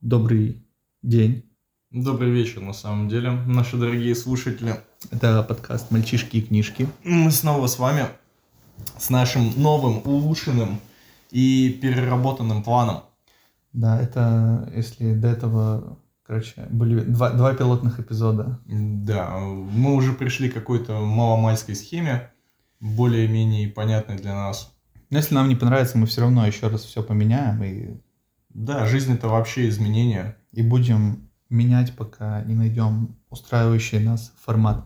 Добрый день. Добрый вечер, на самом деле, наши дорогие слушатели. Это подкаст «Мальчишки и книжки». Мы снова с вами, с нашим новым, улучшенным и переработанным планом. Да, это если до этого, короче, были два, два пилотных эпизода. Да, мы уже пришли к какой-то маломальской схеме, более-менее понятной для нас. Но если нам не понравится, мы все равно еще раз все поменяем и Да, жизнь это вообще изменения. и будем менять, пока не найдем устраивающий нас формат.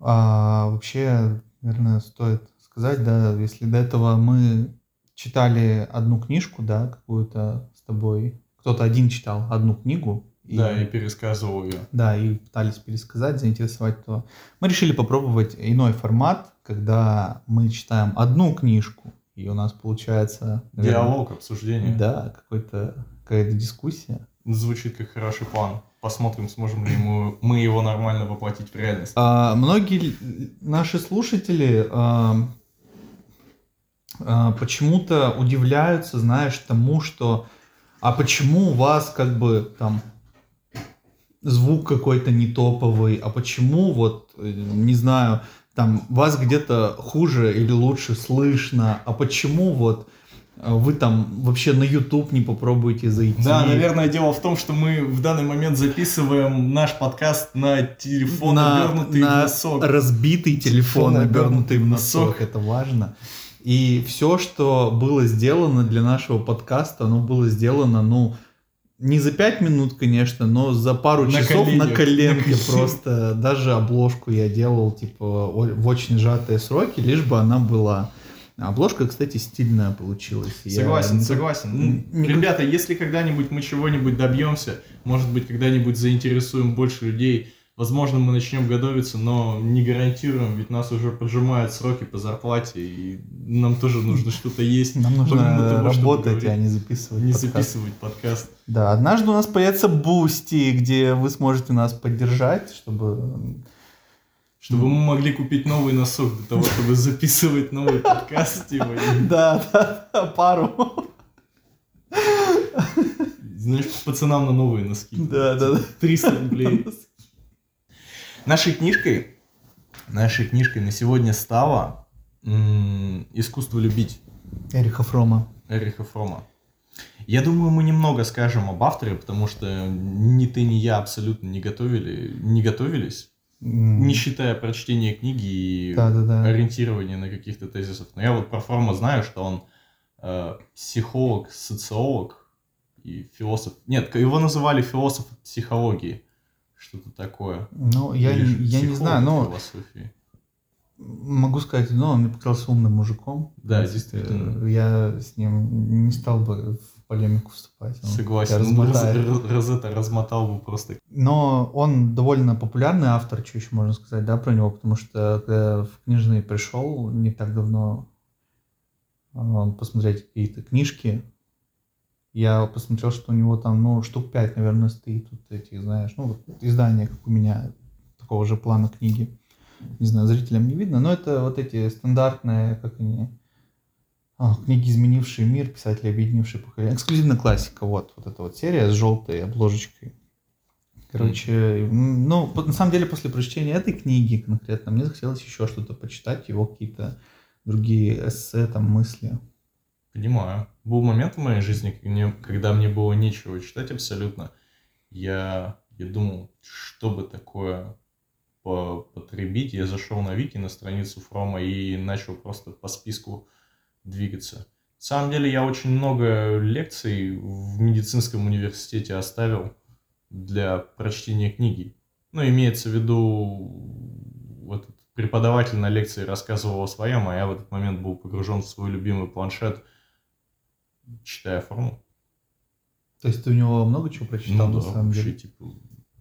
А, вообще, наверное, стоит сказать, да, если до этого мы читали одну книжку, да, какую-то с тобой, кто-то один читал одну книгу, и, Да, и пересказывал ее. да, и пытались пересказать, заинтересовать, то мы решили попробовать иной формат, когда мы читаем одну книжку, и у нас получается... наверное, Диалог, обсуждение. Да, какой-то, какая-то дискуссия. Звучит как хороший план. Посмотрим, сможем ли ему, мы его нормально воплотить в реальность. А, многие наши слушатели а, а, почему-то удивляются, знаешь, тому, что а почему у вас как бы там звук какой-то не топовый, а почему вот, э, не знаю, там вас где-то хуже или лучше слышно, а почему вот э, вы там вообще на YouTube не попробуете зайти? Да, наверное, дело в том, что мы в данный момент записываем наш подкаст на телефон, на, обернутый на в носок. разбитый телефон, Телефон, обернутый в обернутый в носок, носок. это важно. И все, что было сделано для нашего подкаста, оно было сделано, ну, не за пять минут, конечно, но за пару На часов на коленях, коленке на просто. Даже обложку я делал, типа, в очень сжатые сроки, лишь бы она была. Обложка, кстати, стильная получилась. Я- Согласен, ну, согласен. Ну, Ребята, если когда-нибудь мы чего-нибудь добьемся, может быть, когда-нибудь заинтересуем больше людей, возможно, мы начнем готовиться, но не гарантируем, ведь нас уже поджимают сроки по зарплате, и нам тоже нужно что-то есть. Нам нужно того, работать, а не записывать Не подкаст. записывать подкаст. Да, однажды у нас появится Бусти, где вы сможете нас поддержать, чтобы... Чтобы мы могли купить новый носок для того, чтобы записывать новый подкаст. Да, да, пару. Знаешь, пацанам на новые носки. Да, да, да. 300 рублей. Нашей книжкой, нашей книжкой на сегодня стало «Искусство любить» Эриха Фрома. Эриха Фрома. Я думаю, мы немного скажем об авторе, потому что ни ты, ни я абсолютно не готовили, не готовились, М, не считая прочтения книги и Да, да, да. ориентирования на каких-то тезисов. Но я вот про Фрома знаю, что он э, психолог, социолог и философ. Нет, его называли философ психологии. Что-то такое. Ну, я, Или я не знаю, но философии. могу сказать, ну, он мне показался умным мужиком. Да, есть, действительно. э, Я с ним не стал бы в полемику вступать. он Согласен. Размотает. Роз- Розетта размотал бы просто. Но он довольно популярный автор, что еще можно сказать, да, про него, потому что когда в книжный пришел не так давно а, посмотреть какие-то книжки, я посмотрел, что у него там, ну, штук пять, наверное, стоит вот этих, знаешь, ну, вот издания, как у меня, такого же плана книги. Не знаю, зрителям не видно, но это вот эти стандартные, как они, а, книги, изменившие мир, писатели, объединившие поколение. Эксклюзивная классика, вот, вот эта вот серия с желтой обложечкой. Короче, ну, на самом деле, после прочтения этой книги конкретно, мне захотелось еще что-то почитать, его какие-то другие эссе, там, мысли. Понимаю. Был момент в моей жизни, когда мне- было нечего читать абсолютно. Я, я думал, что бы такое по- потребить. Я зашел на Вики, на страницу Фрома и начал просто по списку двигаться. На самом деле я очень много лекций в медицинском университете оставил для прочтения книги. Ну, имеется в виду, вот преподаватель на лекции рассказывал о своем, а я в этот момент был погружен в свой любимый планшет, читая форму. То есть ты у него много чего прочитал, Ну на да, самом вообще, деле? типа,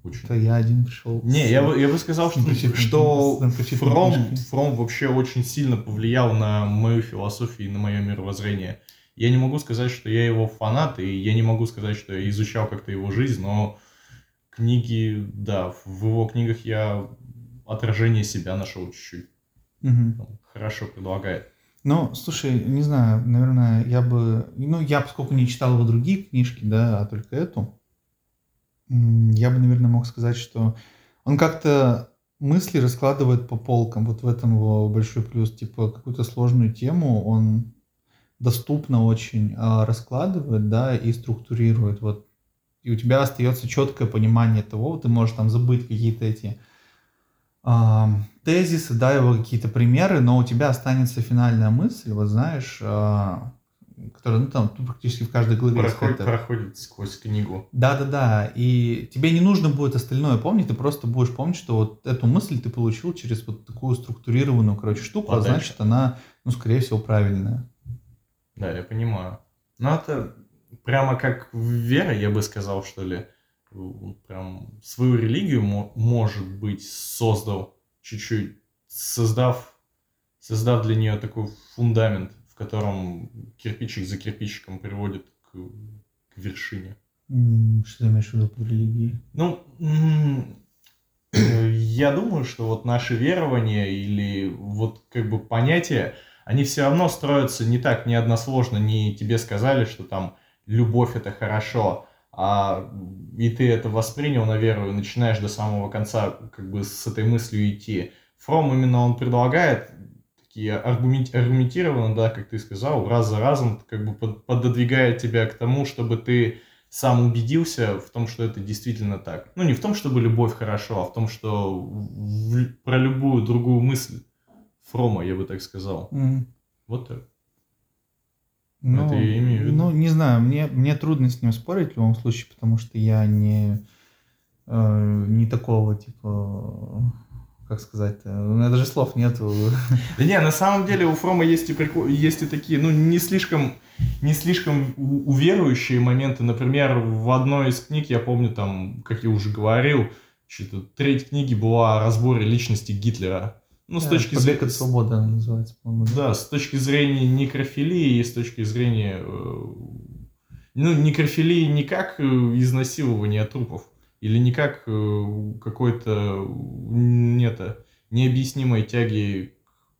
очень... Это я один пришел. Не, я, бы- я бы сказал, что, что книжкой. Фром вообще очень сильно повлиял на мою философию и на мое мировоззрение. Я не могу сказать, что я его фанат, и я не могу сказать, что я изучал как-то его жизнь, но книги, да, в его книгах я отражение себя нашел чуть-чуть. Он Хорошо предлагает. Ну, слушай, не знаю, наверное, я бы... Ну, я, поскольку не читал его другие книжки, да, а только эту, я бы, наверное, мог сказать, что он как-то мысли раскладывает по полкам. Вот в этом его большой плюс. Типа, какую-то сложную тему он доступно очень а, раскладывает, да, и структурирует. Вот. И у тебя остается четкое понимание того, ты можешь там забыть какие-то эти тезисы, да, его какие-то примеры, но у тебя останется финальная мысль, вот знаешь, а, которая, ну, там, практически в каждой главе. Проходит, проходит сквозь книгу. Да-да-да, и тебе не нужно будет остальное помнить, ты просто будешь помнить, что вот эту мысль ты получил через вот такую структурированную, короче, штуку, а, а значит, она, ну, скорее всего, правильная. Да, я понимаю. Ну, это прямо как вера, я бы сказал, что ли прям свою религию, может быть, создал чуть-чуть, создав, создав для нее такой фундамент, в котором кирпичик за кирпичиком приводит к, к вершине. Что ты имеешь в виду под религией? Ну, я думаю, что вот наши верования или вот как бы понятия, они все равно строятся не так, не односложно, не тебе сказали, что там любовь это хорошо, а, и ты это воспринял на веру и начинаешь до самого конца как бы с этой мыслью идти. Фром именно он предлагает такие аргумент, аргументированно, да, как ты сказал, раз за разом как бы под, пододвигает тебя к тому, чтобы ты сам убедился в том, что это действительно так. Ну, не в том, чтобы любовь хорошо, а в том, что в, про любую другую мысль Фрома, я бы так сказал. Mm. Вот так. Ну, это я имею в виду. Ну, не знаю, мне, мне трудно с ним спорить в любом случае, потому что я не, э, не такого, типа, как сказать-то, у меня даже слов нету. Да не, на самом деле у Фрома есть и, прикол, есть и такие, ну, не слишком, не слишком уверующие моменты. Например, в одной из книг, я помню, там, как я уже говорил, что-то треть книги была о разборе личности Гитлера. Ну, с да, точки зрения... от свободы она называется, по-моему. Да? с точки зрения некрофилии и с точки зрения... Э, ну, некрофилии не как э, изнасилование трупов, или не как э, какой-то нет, необъяснимой тяги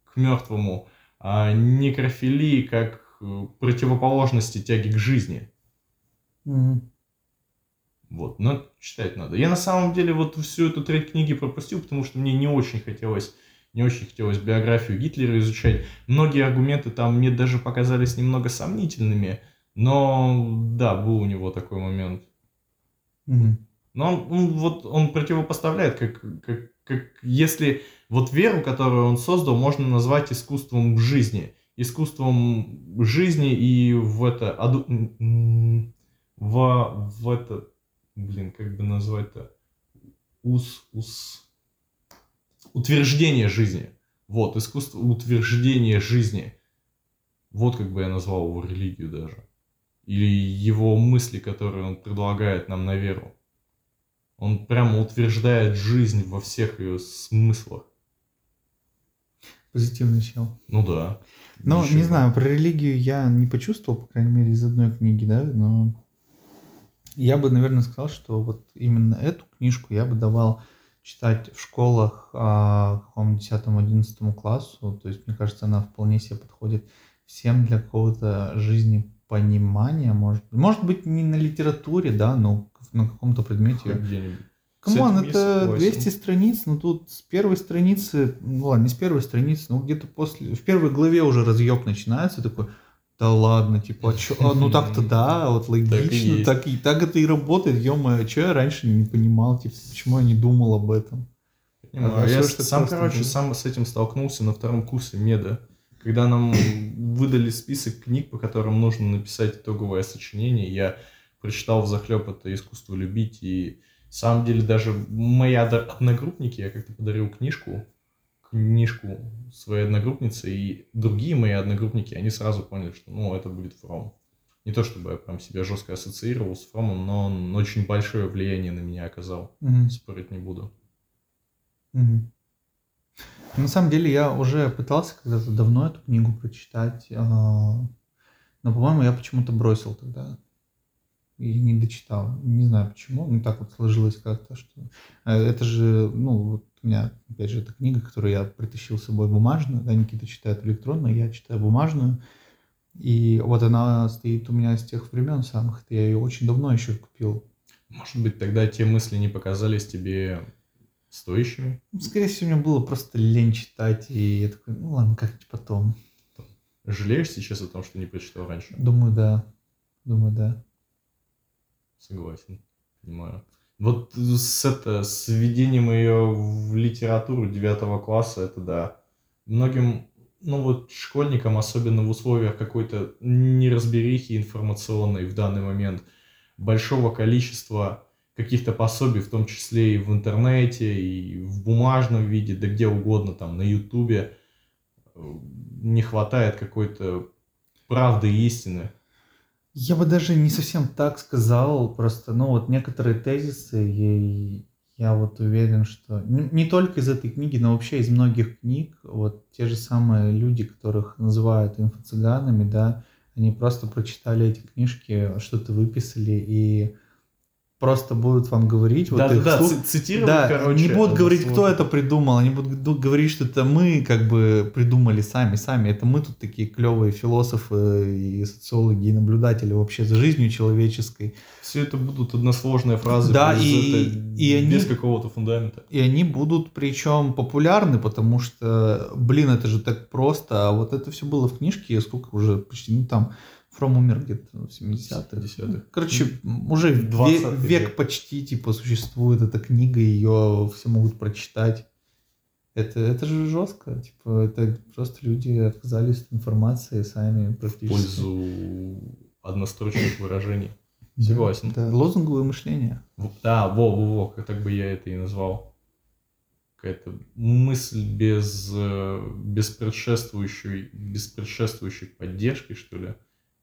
к мертвому, а некрофилии как противоположности тяги к жизни. Mm-hmm. Вот, но читать надо. Я на самом деле вот всю эту треть книги пропустил, потому что мне не очень хотелось не очень хотелось биографию Гитлера изучать. Многие аргументы там мне даже показались немного сомнительными, но да, был у него такой момент. Угу. Но он, он, вот, он противопоставляет, как, как, как если вот веру, которую он создал, можно назвать искусством жизни. Искусством жизни и в это... Аду, в, в это... Блин, как бы назвать-то? Ус, ус утверждение жизни. Вот, искусство утверждения жизни. Вот как бы я назвал его религию даже. Или его мысли, которые он предлагает нам на веру. Он прямо утверждает жизнь во всех ее смыслах. Позитивный чел. Ну да. Ну, не знаю, про религию я не почувствовал, по крайней мере, из одной книги, да, но я бы, наверное, сказал, что вот именно эту книжку я бы давал читать в школах а, какому 10-11 классу. То есть, мне кажется, она вполне себе подходит всем для какого-то жизни понимания, может. Может быть, не на литературе, да, но на каком-то предмете. Come on, это 200 страниц, но тут с первой страницы, ну ладно, не с первой страницы, но где-то после, в первой главе уже разъеб начинается, такой, да ладно, типа, а чё, а, ну так-то да, вот логично, так и, так, это и работает, ё-моё, что я раньше не понимал, типа, почему я не думал об этом. А, а я сам, короче, было. сам с этим столкнулся на втором курсе меда, когда нам выдали список книг, по которым нужно написать итоговое сочинение, я прочитал в захлеб это «Искусство любить», и, на самом деле, даже мои одногруппники, я как-то подарил книжку, книжку своей одногруппницы, и другие мои одногруппники, они сразу поняли, что, ну, это будет Фром. Не то, чтобы я прям себя жестко ассоциировал с Фромом, но он очень большое влияние на меня оказал. Угу. Спорить не буду. Угу. На самом деле я уже пытался когда-то давно эту книгу прочитать, а, но, по-моему, я почему-то бросил тогда и не дочитал. Не знаю почему, ну так вот сложилось как-то, что э, это же, ну, У меня, опять же, это книга, которую я притащил с собой бумажную, да, Никита читает электронную, я читаю бумажную. И вот она стоит у меня с тех времен самых. Я ее очень давно еще купил. Может быть, тогда те мысли не показались тебе стоящими? Скорее всего, мне было просто лень читать, и я такой, ну ладно, как-нибудь потом. Жалеешь сейчас о том, что не прочитал раньше? Думаю, да. Думаю, да. Согласен, понимаю. Вот с, это, с введением ее в литературу девятого класса, это да. Многим, ну вот школьникам, особенно в условиях какой-то неразберихи информационной в данный момент, большого количества каких-то пособий, в том числе и в интернете, и в бумажном виде, да где угодно, там, на ютубе, не хватает какой-то правды и истины. Я бы даже не совсем так сказал, просто, ну вот некоторые тезисы, я, я вот уверен, что не, не только из этой книги, но вообще из многих книг, вот те же самые люди, которых называют инфо-цыганами, да, они просто прочитали эти книжки, что-то выписали и просто будут вам говорить. Да, вот да, да, цитировать, да, короче. не будут говорить, сложно. кто это придумал, они будут говорить, что это мы как бы придумали сами, сами. Это мы тут такие клевые философы и социологи, и наблюдатели вообще за жизнью человеческой. Все это будут односложные фразы Да, и- это- и они- без какого-то фундамента. И они будут причем популярны, потому что, блин, это же так просто. А вот это все было в книжке, сколько уже почти, ну там, Фром умер где-то в 70-х. 70-х. Короче, уже В 20 век, век. почти, типа, существует эта книга, ее все могут прочитать. Это, это же жестко, типа, это просто люди отказались от информации сами В практически. пользу однострочных выражений. Согласен. Да, лозунговое мышление. В- Да, во, во, во, как так бы я это и назвал. Какая-то мысль без, э, без предшествующей, без предшествующей поддержки, что ли,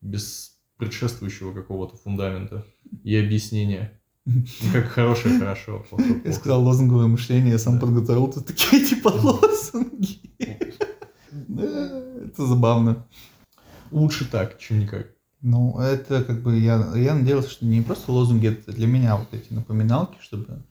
без предшествующего какого-то фундамента и объяснения. Ну, как хорошее хорошо, плохое Я плохо. сказал лозунговое мышление, я сам Да. подготовил тут такие типа лозунги. Это забавно. Лучше так, чем никак. Ну, это как бы я, я надеялся, что не просто лозунги, это для меня вот эти напоминалки, чтобы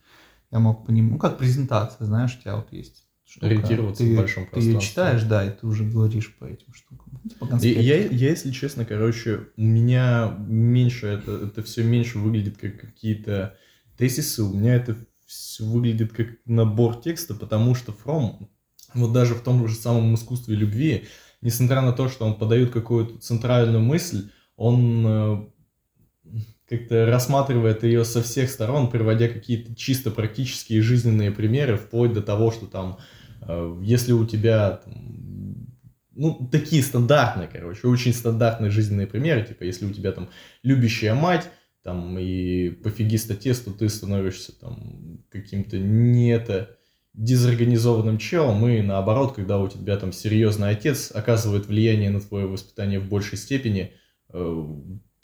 я мог по ним, ну, как презентация, знаешь, у тебя вот есть штука, Ориентироваться ты, в большом Ты ее пространстве. читаешь, да, и ты уже говоришь по этим штукам. Конспект. Я, я, если честно, короче, у меня меньше это, это все меньше выглядит как какие-то тезисы, у меня это все выглядит как набор текста, потому что Фром, вот даже в том же самом искусстве любви, несмотря на то, что он подает какую-то центральную мысль, он э, как-то рассматривает ее со всех сторон, приводя какие-то чисто практические жизненные примеры, вплоть до того, что там, э, если у тебя там, ну, такие стандартные, короче, очень стандартные жизненные примеры, типа, если у тебя там любящая мать, там, и пофигист отец, то ты становишься там каким-то не это дезорганизованным челом, и наоборот, когда у тебя там серьезный отец оказывает влияние на твое воспитание в большей степени, э,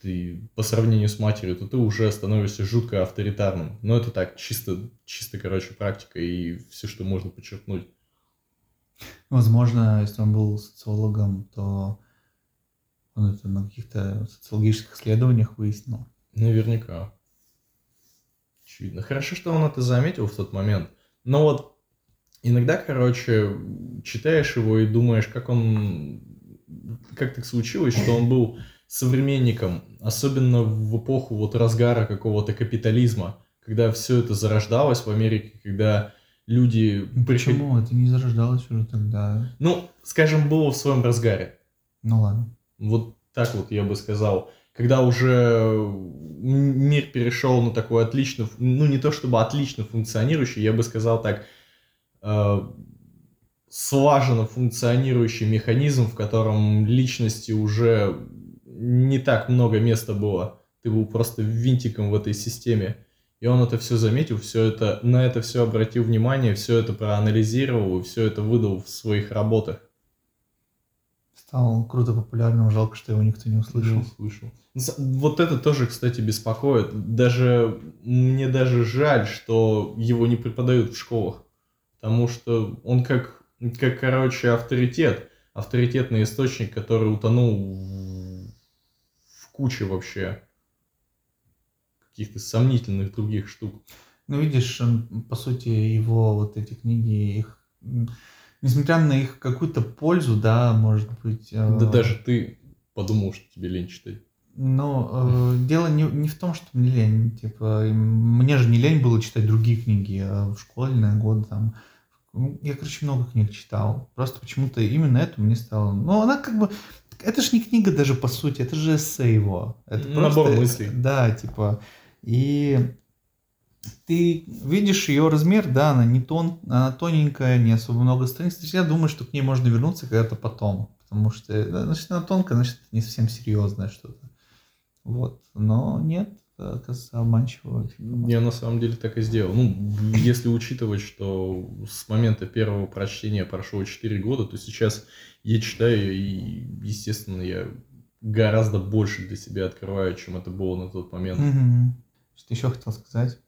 ты по сравнению с матерью, то ты уже становишься жутко авторитарным. Но это так, чисто, чисто, короче, практика и все, что можно подчеркнуть. Возможно, если он был социологом, то он это на каких-то социологических исследованиях выяснил. Наверняка. Очевидно. Хорошо, что он это заметил в тот момент. Но вот иногда, короче, читаешь его и думаешь, как он... Как так случилось, что он был современником, особенно в эпоху вот разгара какого-то капитализма, когда все это зарождалось в Америке, когда люди... Ну, приход- Почему? Это не зарождалось уже тогда. Ну, скажем, было в своем разгаре. Ну ладно. Вот так вот я бы сказал. Когда уже мир перешел на такой отлично, ну не то чтобы отлично функционирующий, я бы сказал так, э, слаженно функционирующий механизм, в котором личности уже не так много места было. Ты был просто винтиком в этой системе. И он это все заметил, все это, на это все обратил внимание, все это проанализировал и все это выдал в своих работах. Стал круто популярным, жалко, что его никто не услышал. Слышал. С- Вот это тоже, кстати, беспокоит. Даже мне даже жаль, что его не преподают в школах. Потому что он как, как короче, авторитет. Авторитетный источник, который утонул в, в куче вообще каких-то сомнительных других штук. Ну, видишь, по сути, его вот эти книги, их, несмотря на их какую-то пользу, да, может быть... Да э... даже ты подумал, что тебе лень читать. Ну, э, дело не, не в том, что мне лень. Типа, мне же не лень было читать другие книги э, в школьные годы. Там. Ну, я, короче, много книг читал. Просто почему-то именно эту мне стало... Ну, она как бы... Это же не книга даже по сути, это же эссе его. Это Набор просто... мыслей. Да, типа... И ты видишь ее размер, да, она не тон, она тоненькая, не особо много страниц. Я думаю, что к ней можно вернуться когда-то потом. Потому что, значит, она тонкая, значит, не совсем серьезное что-то. Вот. Но нет, оказывается, обманчиво. Я на самом деле так и сделал. Ну, если учитывать, что с момента первого прочтения прошло 4 года, то сейчас я читаю, и, естественно, я гораздо больше для себя открываю, чем это было на тот момент. Угу. Что еще хотел сказать?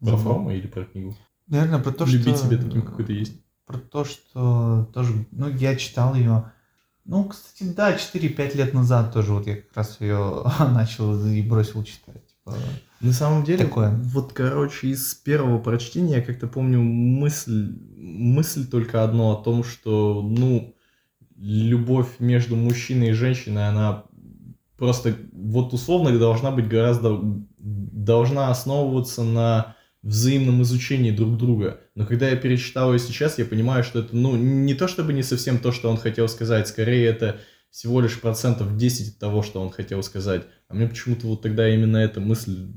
Про форму или про книгу? Наверное, про то, Любить что... Любить себя таким, какой то есть. Про то, что тоже... Ну, я читал ее ну, кстати, да, 4-5 лет назад тоже вот я как раз ее начал и бросил читать. Типа, На самом деле, такое. вот, короче, из первого прочтения я как-то помню мысль, мысль только одно о том, что, ну, любовь между мужчиной и женщиной, она просто вот условно должна быть гораздо, должна основываться на взаимном изучении друг друга. Но когда я перечитал ее сейчас, я понимаю, что это, ну, не то чтобы не совсем то, что он хотел сказать, скорее это всего лишь процентов 10 от того, что он хотел сказать. А мне почему-то вот тогда именно эта мысль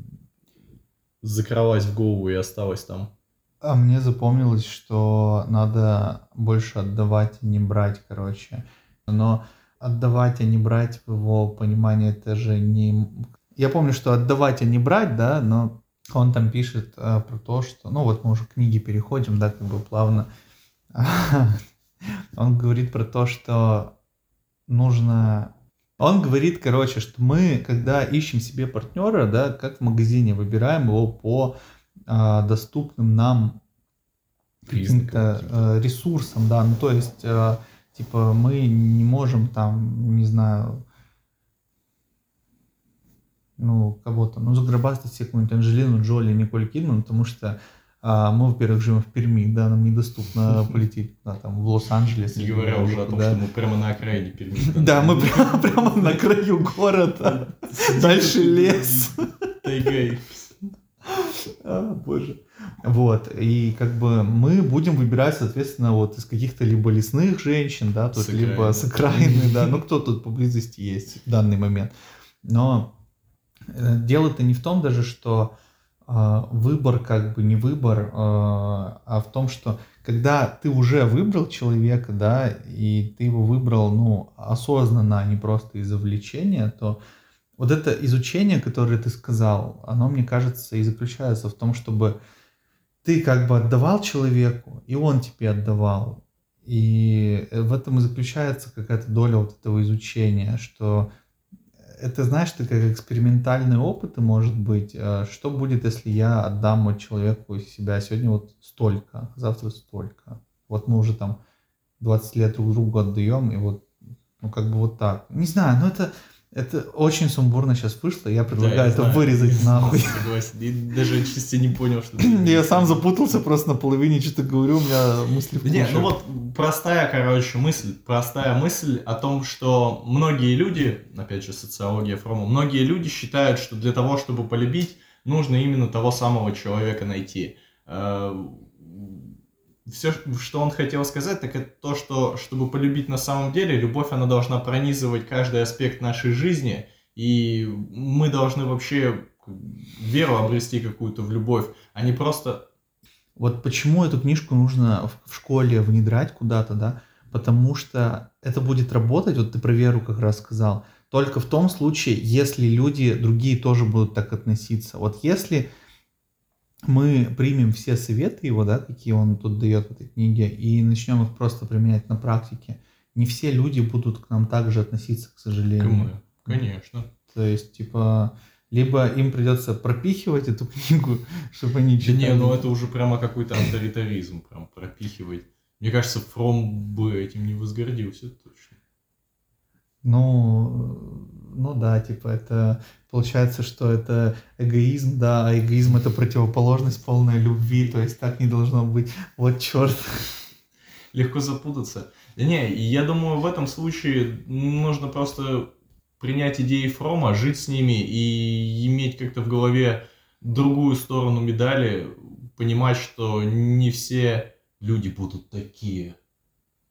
закралась в голову и осталась там. А мне запомнилось, что надо больше отдавать, а не брать, короче. Но отдавать, а не брать в его понимании, это же не... Я помню, что отдавать, а не брать, да, но он там пишет э, про то, что, ну вот мы уже к книге переходим, да, как бы плавно. Он говорит про то, что нужно... Он говорит, короче, что мы, когда ищем себе партнера, да, как в магазине, выбираем его по э, доступным нам каким-то э, ресурсам, да, ну то есть, э, типа, мы не можем там, не знаю, ну, кого-то, ну, заграбастать себе какую-нибудь Анжелину Джоли, Николь Кидман, потому что а, мы, во-первых, живем в Перми, да, нам недоступно полететь да, там, в Лос-Анджелес. Не говоря уже о том, да. что мы прямо на окраине Перми. Да, мы прямо, прямо на краю города, дальше лес. Тайгай. А, боже. Вот, и как бы мы будем выбирать, соответственно, вот из каких-то либо лесных женщин, да, тут, либо с окраины, да, ну кто тут поблизости есть в данный момент. Но дело-то не в том даже, что э, выбор как бы не выбор, э, а в том, что когда ты уже выбрал человека, да, и ты его выбрал, ну, осознанно, а не просто из-за влечения, то вот это изучение, которое ты сказал, оно, мне кажется, и заключается в том, чтобы ты как бы отдавал человеку, и он тебе отдавал. И в этом и заключается какая-то доля вот этого изучения, что это, знаешь, ты как экспериментальный опыт, может быть. Э, что будет, если я отдам вот человеку себя сегодня вот столько, завтра столько? Вот мы уже там 20 лет друг другу отдаем, и вот, ну, как бы вот так. Не знаю, но это, это очень сумбурно сейчас вышло, я предлагаю да, я это знаю, вырезать нахуй. Согласен, я даже чисто не понял, что Я сам запутался просто на половине, что-то говорю, у меня мысли в Не, ну вот простая, короче, мысль, простая мысль о том, что многие люди, опять же, социология Фрома, многие люди считают, что для того, чтобы полюбить, нужно именно того самого человека найти. Э, все, что он хотел сказать, так это то, что чтобы полюбить на самом деле, любовь, она должна пронизывать каждый аспект нашей жизни, и мы должны вообще веру обрести какую-то в любовь, а не просто... Вот почему эту книжку нужно в школе внедрять куда-то, да? Потому что это будет работать, вот ты про веру как раз сказал, только в том случае, если люди другие тоже будут так относиться. Вот если мы примем все советы его, да, какие он тут дает в этой книге, и начнем их просто применять на практике, не все люди будут к нам также относиться, к сожалению. Конечно. То есть, типа, либо им придется пропихивать эту книгу, чтобы они читали. Да не, ну это уже прямо какой-то авторитаризм, прям пропихивать. Мне кажется, Фром бы этим не возгордился точно. Ну, ну да, типа это получается, что это эгоизм, да, а эгоизм это противоположность полной любви, то есть так не должно быть. Вот черт. Легко запутаться. Не, я думаю, в этом случае нужно просто принять идеи Фрома, жить с ними и иметь как-то в голове другую сторону медали, понимать, что не все люди будут такие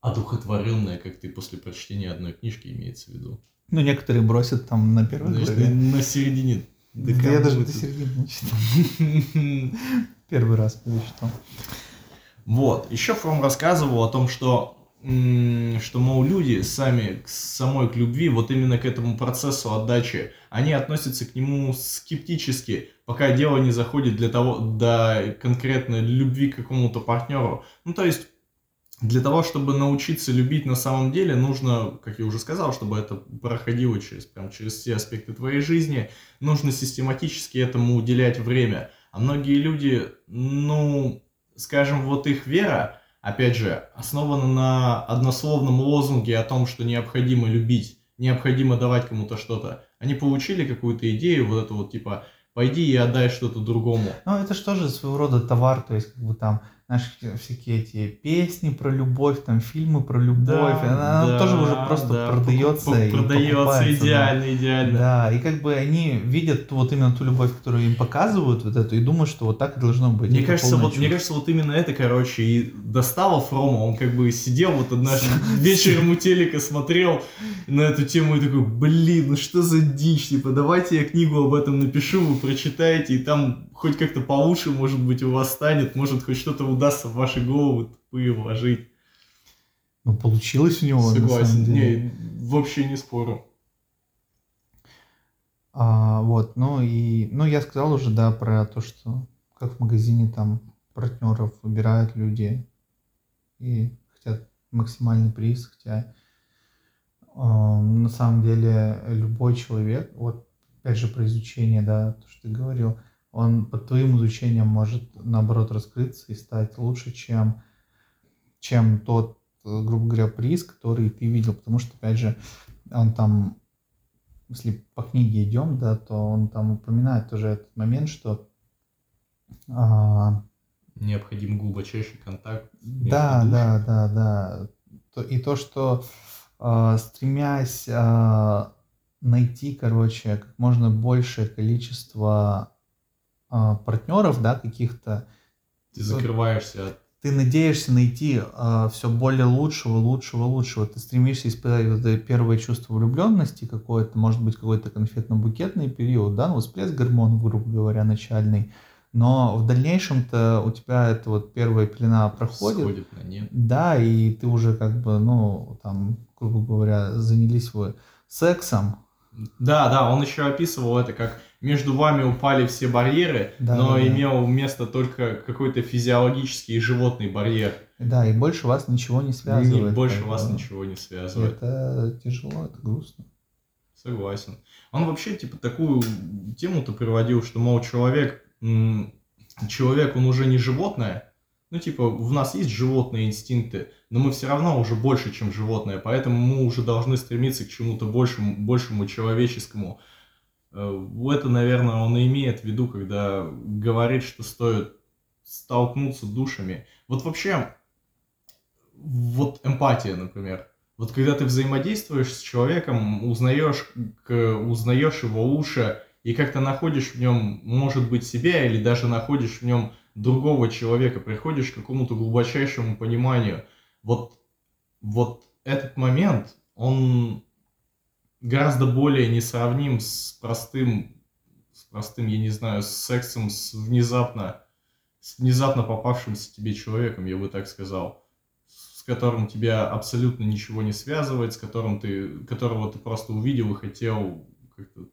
одухотворенные, как ты после прочтения одной книжки имеется в виду. Ну, некоторые бросят там на первой Знаешь, главе. на середине. Да я даже до середины не читал. Первый раз перечитал. Вот. Еще Фром рассказывал о том, что, что, мол, люди сами, к самой к любви, вот именно к этому процессу отдачи, они относятся к нему скептически, пока дело не заходит для того, до конкретной любви к какому-то партнеру. Ну, то есть, для того, чтобы научиться любить на самом деле, нужно, как я уже сказал, чтобы это проходило через, прям, через все аспекты твоей жизни, нужно систематически этому уделять время. А многие люди, ну, скажем, вот их вера, опять же, основана на однословном лозунге о том, что необходимо любить, необходимо давать кому-то что-то. Они получили какую-то идею, вот это вот типа, пойди и отдай что-то другому. Ну, это же тоже своего рода товар, то есть, как бы там, знаешь, всякие эти песни про любовь, там, фильмы про любовь, она, она тоже уже просто да, продается покуп- и продается покупается, да. идеально, идеально. Да, и как бы они видят вот именно ту любовь, которую им показывают, вот эту, и думают, что вот так и должно быть. Мне Это кажется, вот, мне кажется, вот именно это, короче, и достало Фрома. Он как бы сидел вот однажды вечером у телека, смотрел на эту тему и такой, блин, ну что за дичь, типа, давайте я книгу об этом напишу, вы прочитаете, и там хоть как-то получше, может быть, у вас станет, может, хоть что-то удастся в ваши головы тупые вложить. Ну, получилось у него, Согласен. Не, вообще не спорю. А, вот, ну и, ну я сказал уже, да, про то, что как в магазине там партнеров выбирают люди и хотят максимальный приз, хотя а, на самом деле любой человек, вот опять же про изучение, да, то, что ты говорил, он под твоим изучением может наоборот раскрыться и стать лучше, чем, чем тот, э, грубо говоря, приз, который ты видел, потому что, опять же, он там если по книге идем, да, то он там упоминает тоже этот момент, что а, Необходим глубочайший контакт. да, да, да, да, То- и то, что а, стремясь а, найти, короче, как можно большее количество а, партнеров, да, каких-то, Ты закрываешься от ты надеешься найти все более лучшего, лучшего, лучшего. Ты стремишься испытать вот это первое чувство влюбленности какое-то, может быть, какой-то конфетно-букетный период, да, ну, всплеск гормонов, грубо говоря, начальный. Но в дальнейшем-то у тебя эта вот первая пелена проходит, сходит на нет. да, и ты уже как бы, ну, там, грубо говоря, занялись вы сексом, Да, да, он еще описывал это как между вами упали все барьеры, Да, но да, да. имел место только какой-то физиологический и животный барьер. да, и больше вас ничего не связывает. больше как вас бы. ничего не связывает. Это тяжело, это грустно. Согласен. Он вообще, типа, такую тему-то приводил, что, мол, человек, человек, он уже не животное. Ну, типа, в нас есть животные инстинкты, но мы все равно уже больше, чем животное, поэтому мы уже должны стремиться к чему-то большему, большему человеческому. Э, Это, наверное, он и имеет в виду, когда говорит, что стоит столкнуться душами. Вот вообще, вот эмпатия, например. Вот когда ты взаимодействуешь с человеком, узнаешь, узнаешь его лучше и как-то находишь в нем, может быть, себя или даже находишь в нем другого человека, приходишь к какому-то глубочайшему пониманию. Вот, вот этот момент, он гораздо более несравним с простым, с простым, я не знаю, с сексом, с внезапно, с внезапно попавшимся тебе человеком, я бы так сказал с которым тебя абсолютно ничего не связывает, с которым ты, которого ты просто увидел и хотел как-то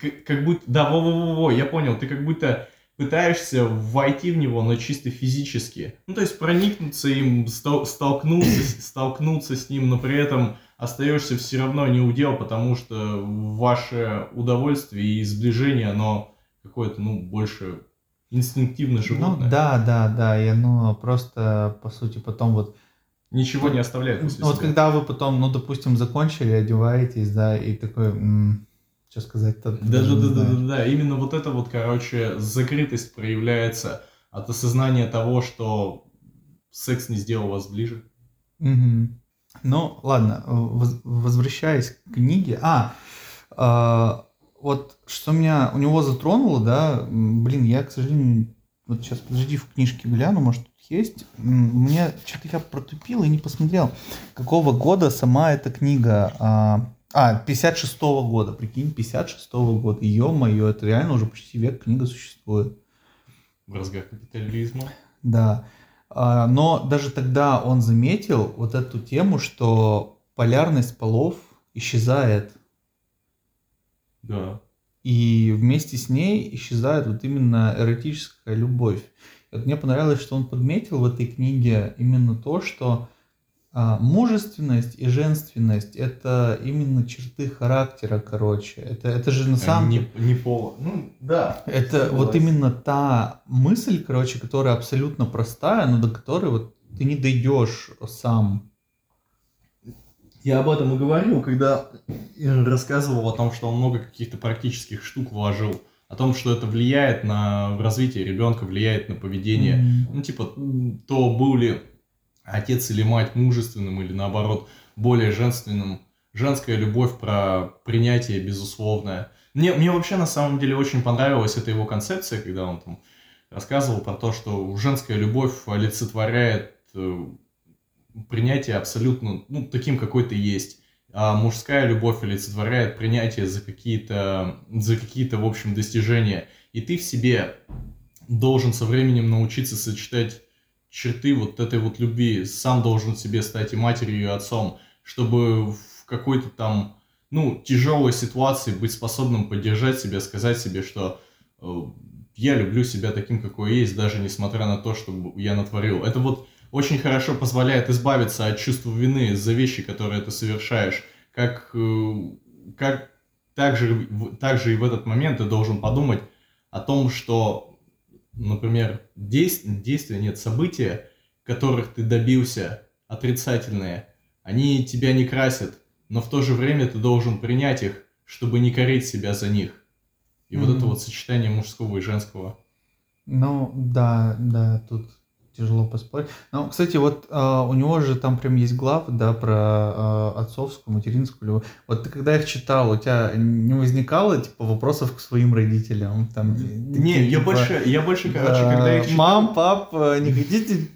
как, как будто, да, во-во-во, я понял, ты как будто пытаешься войти в него, но чисто физически. Ну, то есть проникнуться им, стол- столкнуться, столкнуться с ним, но при этом остаешься все равно не удел, потому что ваше удовольствие и сближение, оно какое-то, ну, больше инстинктивно животное. Ну, да, да, да, и оно просто, по сути, потом вот Ничего не оставляет после Ну, вот себя. когда вы потом, ну, допустим, закончили, одеваетесь, да, и такой, что сказать-то. Да, да, да, да, да, да. Именно вот это вот, короче, закрытость проявляется от осознания того, что секс не сделал вас ближе. Мгм. Ну, ладно, воз- возвращаясь к книге. А, а, вот что меня у него затронуло, да, блин, я, к сожалению, вот сейчас, подожди, в книжке гляну, может, тут есть. Мне что-то я протупил и не посмотрел, какого года сама эта книга. А, а 56 года, прикинь, 56 года. Ё-моё, это реально уже почти век книга существует. В разгар капитализма. Да. А, Но даже тогда он заметил вот эту тему, что полярность полов исчезает, Да. и вместе с ней исчезает вот именно эротическая любовь. И вот мне понравилось, что он подметил в этой книге именно то, что мужественность и женственность это именно черты характера, короче. Это, это же на самом деле... не, не пола. Ну, да. Это вот Согласен. именно та мысль, короче, которая абсолютно простая, но до которой вот ты не дойдешь сам. Я об этом и говорил, когда рассказывал о том, что он много каких-то практических штук вложил. О том, что это влияет на развитие ребенка, влияет на поведение. М. Ну, типа, то был ли отец или мать мужественным, или наоборот, более женственным. Женская любовь про принятие безусловное. Мне, мне вообще на самом деле очень понравилась эта его концепция, когда он там рассказывал про то, что женская любовь олицетворяет э, принятие абсолютно, ну, таким, какой ты есть. А мужская любовь олицетворяет принятие за какие-то, за какие-то, в общем, достижения. И ты в себе должен со временем научиться сочетать черты вот этой вот любви. Сам должен себе стать и матерью, и отцом, чтобы в какой-то там, ну, тяжелой ситуации быть способным поддержать себя, сказать себе, что э, я люблю себя таким, какой есть, даже несмотря на то, что я натворил. Это вот очень хорошо позволяет избавиться от чувства вины за вещи, которые ты совершаешь. Как, э, как также, в- также и в этот момент ты должен подумать о том, что, например, действия, действия нет, события, которых ты добился, отрицательные, они тебя не красят, но в то же время ты должен принять их, чтобы не корить себя за них. И вот Мгм. это вот сочетание мужского и женского. Ну, да, да, тут тяжело поспорить. Но, кстати, вот а, у него же там прям есть глав, да, про а, отцовскую, материнскую любовь. Вот ты когда их читал, у тебя не возникало, типа, вопросов к своим родителям? Там, Не, такие, я типа, больше, я больше, короче, да, когда их читал- Мам, пап, э, не хотите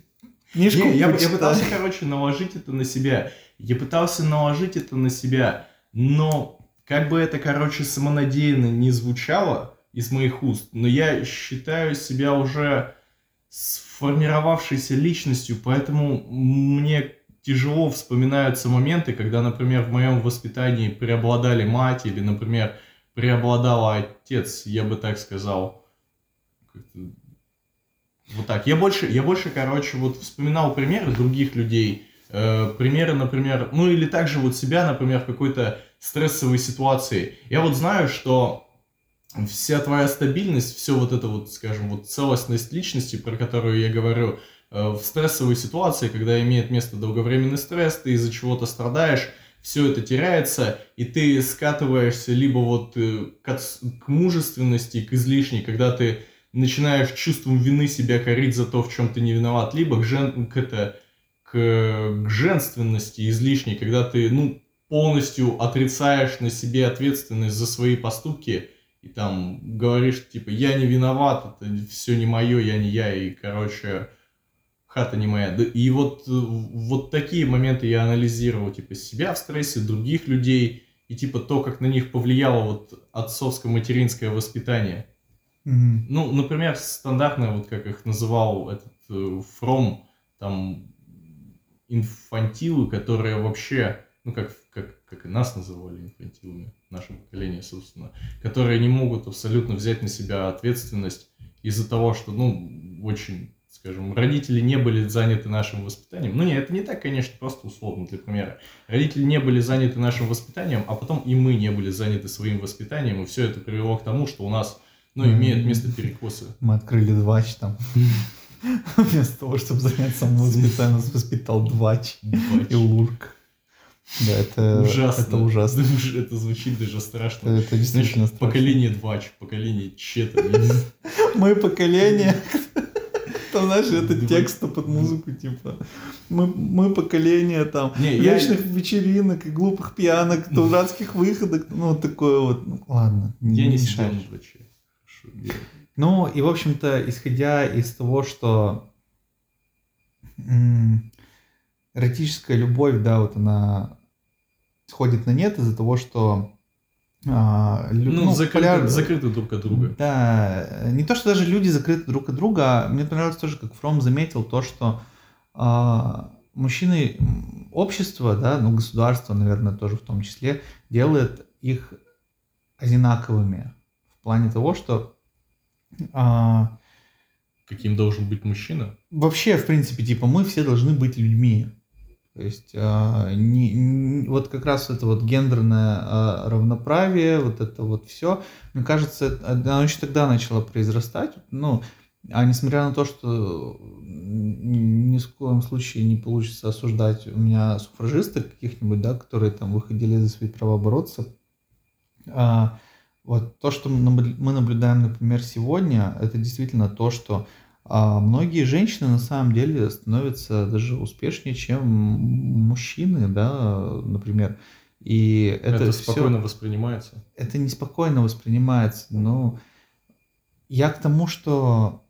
книжку Не, я, я почитать?» пытался, короче, наложить это на себя. Я пытался наложить это на себя, но как бы это, короче, самонадеянно не звучало из моих уст, но я считаю себя уже сформировавшейся личностью, поэтому мне тяжело вспоминаются моменты, когда, например, в моем воспитании преобладали мать или, например, преобладал отец, я бы так сказал. Вот так. Я больше, я больше, короче, вот вспоминал примеры других людей. Э, примеры, например, ну или также вот себя, например, в какой-то стрессовой ситуации. Я вот знаю, что вся твоя стабильность, все вот это вот, скажем, вот целостность личности, про которую я говорю, э, в стрессовой ситуации, когда имеет место долговременный стресс, ты из-за чего-то страдаешь, все это теряется, и ты скатываешься либо вот э, к, к мужественности, к излишней, когда ты начинаешь чувством вины себя корить за то, в чем ты не виноват, либо к, жен... к, это... к... к женственности излишней, когда ты, ну, полностью отрицаешь на себе ответственность за свои поступки и там говоришь, типа, я не виноват, это все не мое, я не я, и, короче, хата не моя. И вот, э, вот такие моменты я анализировал, типа, себя в стрессе, других людей, и, типа, то, как на них повлияло вот отцовско-материнское воспитание. Мгм. Ну, например, стандартно, вот как их называл этот э, Фром, там, инфантилы, которые вообще, ну, как, как, как и нас называли инфантилами, наше поколение, собственно, которые не могут абсолютно взять на себя ответственность из-за того, что, ну, очень, скажем, родители не были заняты нашим воспитанием. Ну, нет, это не так, конечно, просто условно, для примера. Родители не были заняты нашим воспитанием, а потом и мы не были заняты своим воспитанием, и все это привело к тому, что у нас, ну, имеют место перекосы. Мы открыли двач там. Вместо того, чтобы заняться самовоспитанием, воспитал двач и лурк. Да, это ужасно. Это ужасно. Это звучит даже страшно. Это, действительно Знаешь, страшно. Поколение Двач, поколение Чета. Мы поколение. Там, знаешь, это текст под музыку, типа. Мы, мы поколение там Не, я- вечных вечеринок и глупых пьянок, дурацких выходок. Ну, такое вот. Ну, ладно. Я не сидел на я- Ну, и, в общем-то, исходя из того, что эротическая любовь, да, вот она сходит на нет из-за того, что а, лю- Ну, закрыты, поляр- закрыты друг от друга. Да, не то, что даже люди закрыты друг от друга, а мне понравилось тоже, как Фром заметил, то, что а, мужчины, общество, да, ну, государство, наверное, тоже в том числе, делает их одинаковыми в плане того, что а, Каким должен быть мужчина? вообще, в принципе, типа, мы все должны быть людьми. То есть, а, не- не- вот как раз это вот гендерное а, равноправие, вот это вот все, мне кажется, оно еще тогда начало произрастать. Ну, а несмотря на то, что ни в коем случае не получится осуждать у меня суфражисток каких-нибудь, да, которые там выходили за свои права бороться, а, вот то, что мы наблюдаем, например, сегодня, это действительно то, что а, многие женщины на самом деле становятся даже успешнее, чем мужчины, да, например. И это, Это, спокойно воспринимается. это неспокойно воспринимается. Но я к тому, что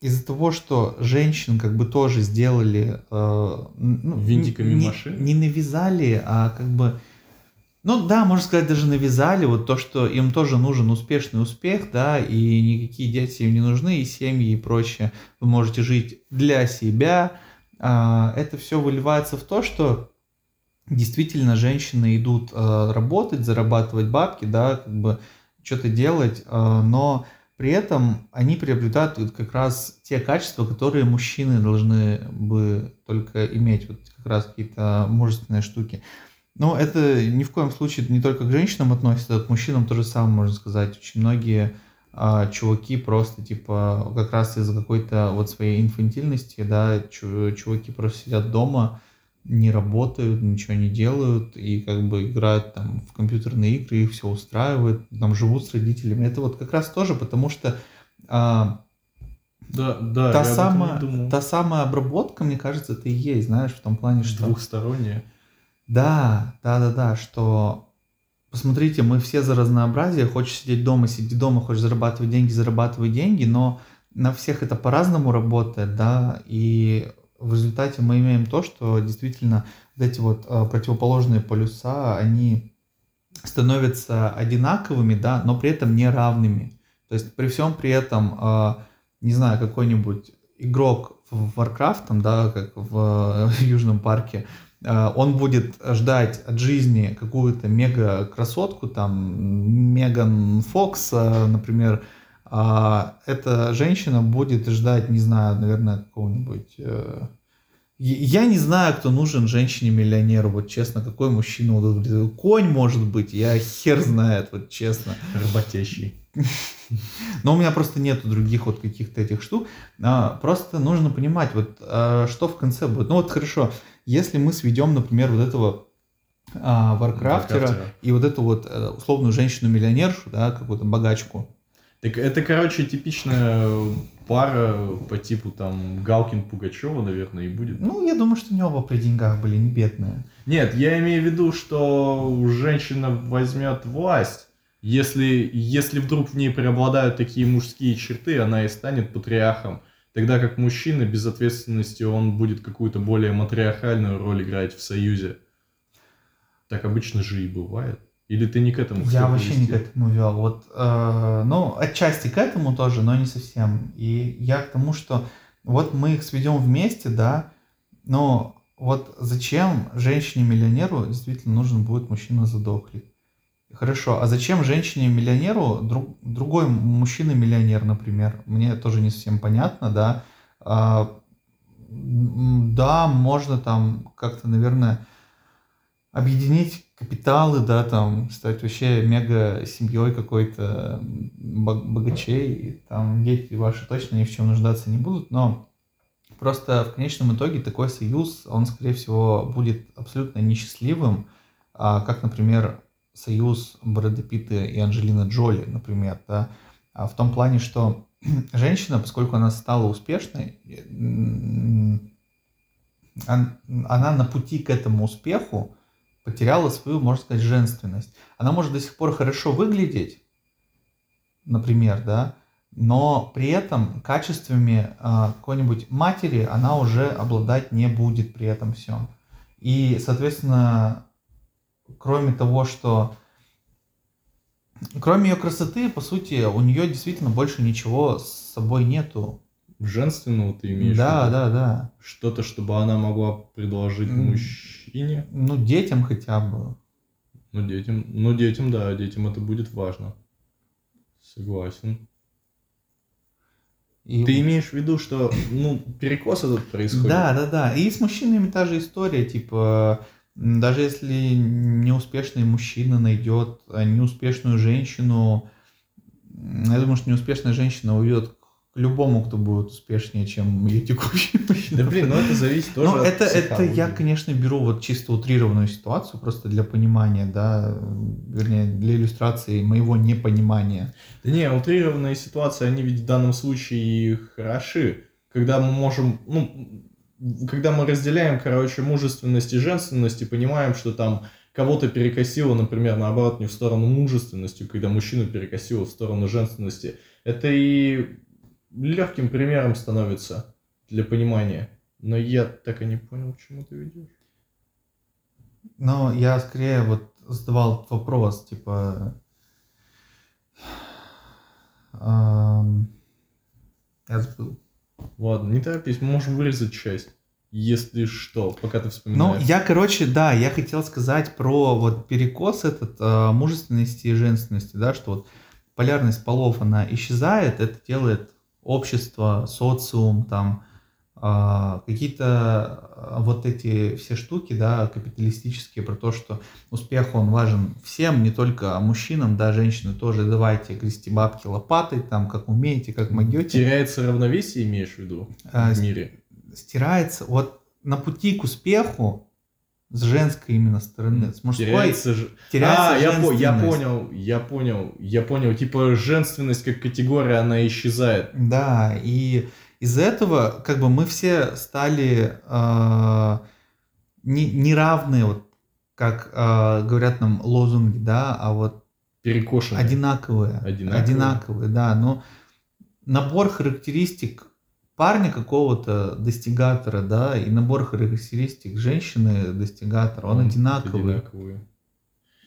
из-за того, что женщин как бы тоже сделали... э, ну, Винтиками не, машин? Не навязали, а как бы... Ну да, можно сказать, даже навязали вот то, что им тоже нужен успешный успех, да, и никакие дети им не нужны, и семьи и прочее. Вы можете жить для себя. А, Это все выливается в то, что действительно женщины идут э, работать, зарабатывать бабки, да, как бы что-то делать, э, но при этом они приобретают как раз те качества, которые мужчины должны бы только иметь, вот как раз какие-то мужественные штуки. Но это ни в коем случае не только к женщинам относится, к мужчинам тоже самое можно сказать. Очень многие а, чуваки просто типа как раз из-за какой-то вот своей инфантильности, да, чу- чуваки просто сидят дома, не работают, ничего не делают и как бы играют там в компьютерные игры, их все устраивает, там живут с родителями. Это вот как раз тоже потому что а, Да, да, та, самая, та самая обработка, мне кажется, это и есть, знаешь, в том плане, что... Двухсторонняя. Да, да, да, да, что посмотрите, мы все за разнообразие, хочешь сидеть дома, сиди дома, хочешь зарабатывать деньги, зарабатывай деньги, но на всех это по-разному работает, да, и в результате мы имеем то, что действительно вот эти вот э, противоположные полюса, они становятся одинаковыми, да, но при этом не равными. То есть при всем при этом, э, не знаю, какой-нибудь игрок в Warcraft, там, да, как в, э, Южном парке, он будет ждать от жизни какую-то мега красотку, там, Меган Фокс, э, например, а эта женщина будет ждать, не знаю, наверное, какого-нибудь... э, Я не знаю, кто нужен женщине-миллионеру, вот честно, какой мужчина удовлетворит. Конь, может быть, я хер знает, вот честно. Работящий. Но у меня просто нету других вот каких-то этих штук. А, Просто нужно понимать, вот что в конце будет. Ну вот хорошо, если мы сведем, например, вот этого а, варкрафтера Варкрафтера. и вот эту вот э, условную женщину-миллионершу, да, какую-то богачку. Так это, короче, типичная пара по типу там Галкин-Пугачева, наверное, и будет. Ну, я думаю, что не оба при деньгах были, не бедные. Нет, я имею в виду, что женщина возьмет власть. Если, если вдруг в ней преобладают такие мужские черты, она и станет патриархом. Тогда как мужчина без ответственности, он будет какую-то более матриархальную роль играть в союзе. Так обычно же и бывает. Или ты не к этому Я вообще не к привести? этому вел. Вот, э, ну, отчасти к этому тоже, но не совсем. И я к тому, что вот мы их сведем вместе, да, но вот зачем женщине-миллионеру действительно нужен будет мужчина задохлик? Хорошо, а зачем женщине-миллионеру друг, другой мужчина-миллионер, например? Мне тоже не совсем понятно, да. А, да, можно там как-то, наверное, объединить капиталы, да, там, стать вообще мега семьей какой-то богачей, и там дети ваши точно ни в чем нуждаться не будут, но Просто в конечном итоге такой союз, он, скорее всего, будет абсолютно несчастливым, а, как, например, союз Брэда Питта и Анджелины Джоли, например, да, а в том плане, что женщина, поскольку она стала успешной, она на пути к этому успеху потеряла свою, можно сказать, женственность. Она может до сих пор хорошо выглядеть, например, да, но при этом качествами э, какой-нибудь матери она уже обладать не будет при этом всем. И, соответственно, кроме того, что кроме ее красоты, по сути, у нее действительно больше ничего с собой нету. Женственного ты имеешь Да, да, да. Что-то, чтобы она могла предложить мужчине. Ну, детям хотя бы. Ну, детям, ну, детям, да, детям это будет важно. Согласен. И... Ты имеешь в виду, что ну, перекос этот происходит? Да, да, да. И с мужчинами та же история, типа, даже если неуспешный мужчина найдет а, неуспешную женщину, я думаю, что неуспешная женщина уйдет к любому, кто будет успешнее, чем ее текущий мужчина. Да блин, ну это зависит тоже ну, это, это я, конечно, беру вот чисто утрированную ситуацию, просто для понимания, да, вернее, для иллюстрации моего непонимания. Да не, утрированные ситуации, они ведь в данном случае хороши. Когда мы можем, ну, когда мы разделяем, короче, мужественность и женственность и понимаем, что там кого-то перекосило, например, наоборот, не в сторону мужественности, когда мужчину перекосило в сторону женственности, это и легким примером становится для понимания. Но я так и не понял, к чему ты ведешь. Ну, я скорее вот задавал вопрос, типа... Эм... Я забыл. Ладно, не торопись, мы можем вырезать часть. Если что, пока ты вспоминаешь. Ну, я, короче, да, я хотел сказать про вот перекос этот э, мужественности и женственности, да, что вот полярность полов, она исчезает, это делает общество, социум, там, какие-то э, вот эти все штуки, да, капиталистические, про то, что успех, он важен всем, не только мужчинам, да, женщины тоже, давайте грести бабки лопатой, там, как умеете, как могете. Теряется равновесие, имеешь в виду, а, в мире? стирается вот на пути к успеху с женской именно стороны, с мужской теряется, теряется а, я, по, я понял, я понял, я понял, типа женственность как категория, она исчезает. Да, и из этого как бы мы все стали э, не, неравные, вот как э, говорят нам лозунги, да, а вот перекошенные. Одинаковые. Одинаковые. Одинаковые, да, но набор характеристик парня какого-то достигатора, да, и набор характеристик женщины достигатора, он, он одинаковый. одинаковый.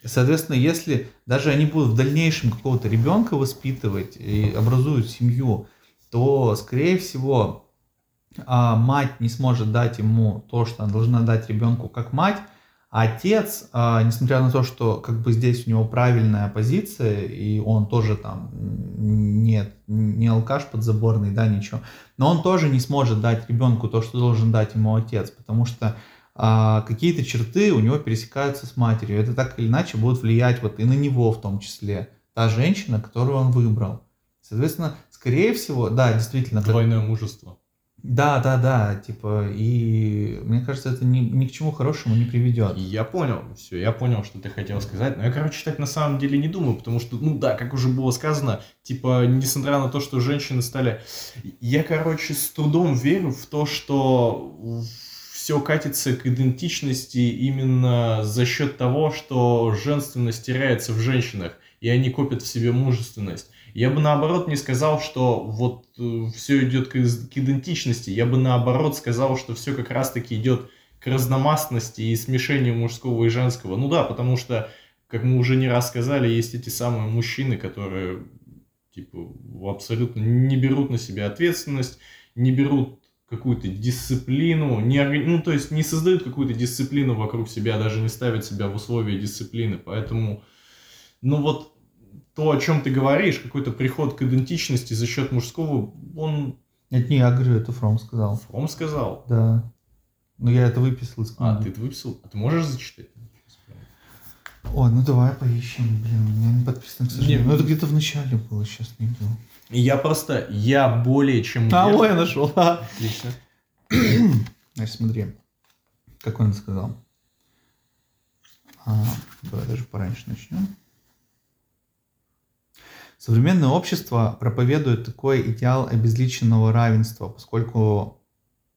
Соответственно, если даже они будут в дальнейшем какого-то ребенка воспитывать и образуют семью, то, скорее всего, а, мать не сможет дать ему то, что она должна дать ребенку как мать, а отец, а, несмотря на то, что как бы здесь у него правильная позиция, и он тоже там нет, не алкаш подзаборный, да, ничего, но он тоже не сможет дать ребенку то, что должен дать ему отец, потому что а, какие-то черты у него пересекаются с матерью. Это так или иначе будет влиять вот и на него в том числе, та женщина, которую он выбрал. Соответственно, скорее всего, да, действительно. Двойное как... мужество. Да, да, да, типа, и мне кажется, это ни, ни к чему хорошему не приведет. Я понял, все, я понял, что ты хотел сказать, но я, короче, так на самом деле не думаю, потому что, ну да, как уже было сказано, типа, несмотря на то, что женщины стали... Я, короче, с трудом верю в то, что все катится к идентичности именно за счет того, что женственность теряется в женщинах, и они копят в себе мужественность. Я бы наоборот не сказал, что вот э, все идет к, идентичности. Я бы наоборот сказал, что все как раз-таки идет к разномастности и смешению мужского и женского. Ну да, потому что, как мы уже не раз сказали, есть эти самые мужчины, которые типа абсолютно не берут на себя ответственность, не берут какую-то дисциплину, не, ну, то есть не создают какую-то дисциплину вокруг себя, даже не ставят себя в условия дисциплины. Поэтому, ну вот то, о чем ты говоришь, какой-то приход к идентичности за счет мужского, он... Это не я говорю, это Фром сказал. Фром сказал? Да. Ну, я это выписал из книги. А, ты это выписал? А ты можешь зачитать? Ой, ну давай поищем, блин, у меня не подписано, к сожалению. Не, ну это где-то в начале было, сейчас найду. Я просто, я более чем А, ой, я нашел. Отлично. Значит, смотри, как он сказал. А, давай даже пораньше начнем. Современное общество проповедует такой идеал обезличенного равенства, поскольку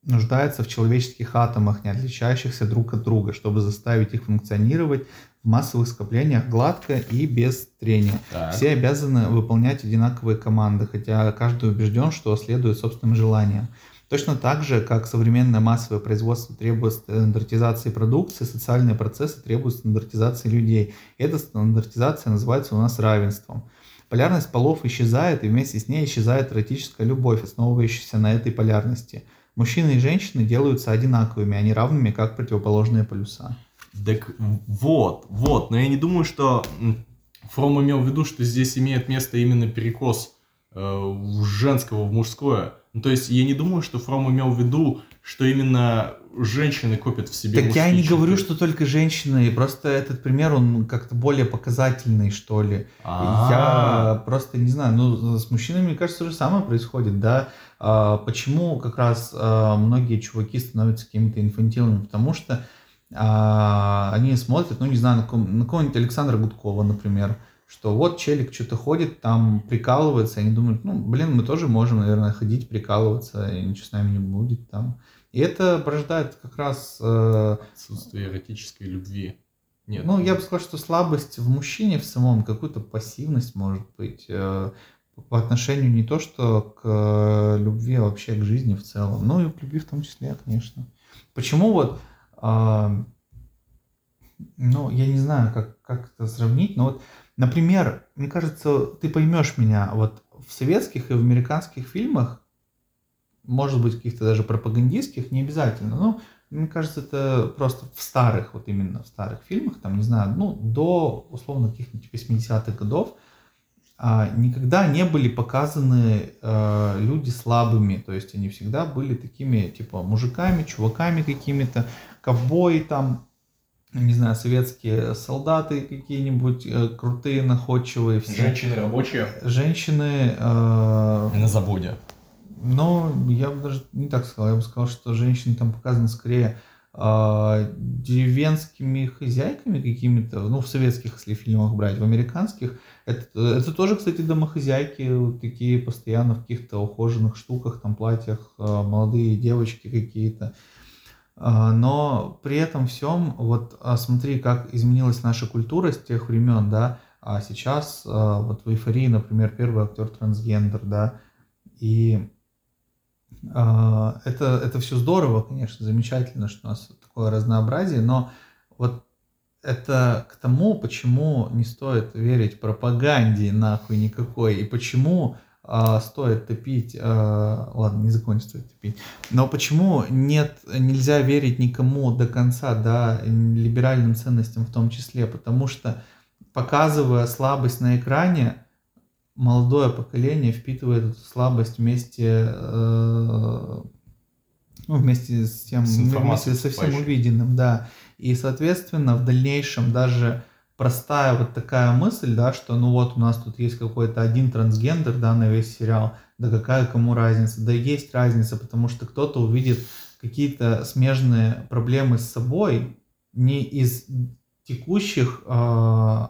нуждается в человеческих атомах, не отличающихся друг от друга, чтобы заставить их функционировать в массовых скоплениях гладко и без трения. Так. Все обязаны выполнять одинаковые команды, хотя каждый убежден, что следует собственным желаниям. Точно так же, как современное массовое производство требует стандартизации продукции, социальные процессы требуют стандартизации людей. Эта стандартизация называется у нас равенством. Полярность полов исчезает, и вместе с ней исчезает эротическая любовь, основывающаяся на этой полярности. Мужчины и женщины делаются одинаковыми, а не равными, как противоположные полюса. Так вот, вот, но я не думаю, что Фром имел в виду, что здесь имеет место именно перекос э, женского в мужское. Ну, то есть я не думаю, что Фром имел в виду, что именно женщины копят в себе Так я не черты. говорю, что только женщины, просто этот пример, он как-то более показательный, что ли. А-а-а. Я просто не знаю, ну, с мужчинами, мне кажется, то же самое происходит, да. А, почему как раз а, многие чуваки становятся какими-то инфантилами? Потому что а, они смотрят, ну, не знаю, на, ком, на кого-нибудь Александра Гудкова, например, что вот челик что-то ходит, там прикалывается, они думают, ну, блин, мы тоже можем, наверное, ходить, прикалываться, и ничего с нами не будет там. И это порождает как раз... Э, Отсутствие эротической любви. Нет. Ну, я бы сказал, что слабость в мужчине в самом, какую-то пассивность может быть э, по отношению не то, что к э, любви, а вообще к жизни в целом. Ну и к любви в том числе, конечно. Почему вот ну, я не знаю, как, как это сравнить, но вот, например, мне кажется, ты поймешь меня, вот в советских и в американских фильмах, может быть, каких-то даже пропагандистских, не обязательно, но мне кажется, это просто в старых, вот именно в старых фильмах, там, не знаю, ну, до, условно, каких-нибудь 80-х годов, а, никогда не были показаны э, люди слабыми, то есть они всегда были такими, типа, мужиками, чуваками какими-то, ковбои там, не знаю, советские солдаты какие-нибудь э, крутые, находчивые. Все. Женщины рабочие? Женщины... Э, на заводе. Но я бы даже не так сказал. Я бы сказал, что женщины там показаны скорее э, деревенскими хозяйками какими-то, ну, в советских, если фильмах брать, в американских. Это, это тоже, кстати, домохозяйки, вот такие постоянно в каких-то ухоженных штуках, там, платьях, э, молодые девочки какие-то. А, но при этом всем, вот смотри, как изменилась наша культура с тех времен, да, а сейчас вот в эйфории, например, первый актер трансгендер, да, и это, это все здорово, конечно, замечательно, что у нас такое разнообразие, но вот это к тому, почему не стоит верить пропаганде нахуй никакой, и почему а, стоит топить, а, ладно, не закончу стоит топить, но почему нет, нельзя верить никому до конца, да, либеральным ценностям в том числе, потому что показывая слабость на экране, молодое поколение впитывает эту слабость вместе, э, ну, вместе с тем, с вместе со всем увиденным, да, и, соответственно, в дальнейшем даже простая вот такая мысль, да, что ну вот у нас тут есть какой-то один трансгендер, да, на весь сериал, да какая кому разница? Да есть разница, потому что кто-то увидит какие-то смежные проблемы с собой не из текущих э,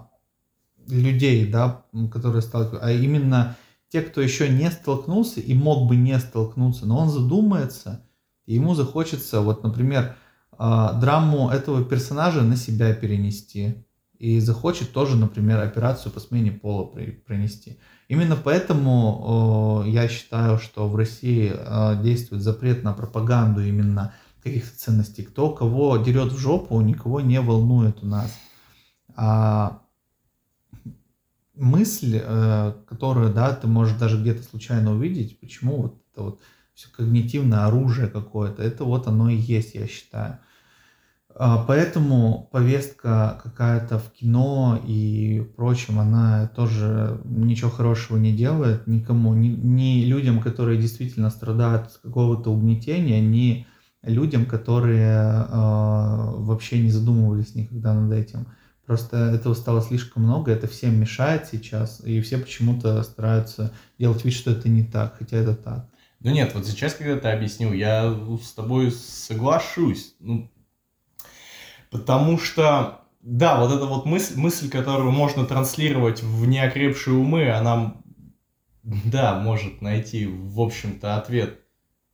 людей, да, которые сталкиваются, а именно те, кто еще не столкнулся и мог бы не столкнуться, но он задумается, и ему захочется, вот, например, э, драму этого персонажа на себя перенести, и захочет тоже, например, операцию по смене пола пронести. Именно поэтому э, я считаю, что в России э, действует запрет на пропаганду именно каких-то ценностей. Кто кого дерет в жопу, никого не волнует у нас. А мысль, э, которую, да, ты можешь даже где-то случайно увидеть, почему вот это вот все когнитивное оружие какое-то, это вот оно и есть, я считаю. А, поэтому повестка какая-то в кино и прочем, она тоже ничего хорошего не делает никому, ни, ни людям, которые действительно страдают от какого-то угнетения, ни людям, которые э, вообще не задумывались никогда над этим. Просто этого стало слишком много, это всем мешает сейчас, и все почему-то стараются делать вид, что это не так, хотя это так. Ну нет, вот сейчас, когда ты объяснил, я с тобой соглашусь. Ну, потому что, да, вот эта вот мысль, мысль, которую можно транслировать в неокрепшие умы, она, да, может найти, в общем-то, ответ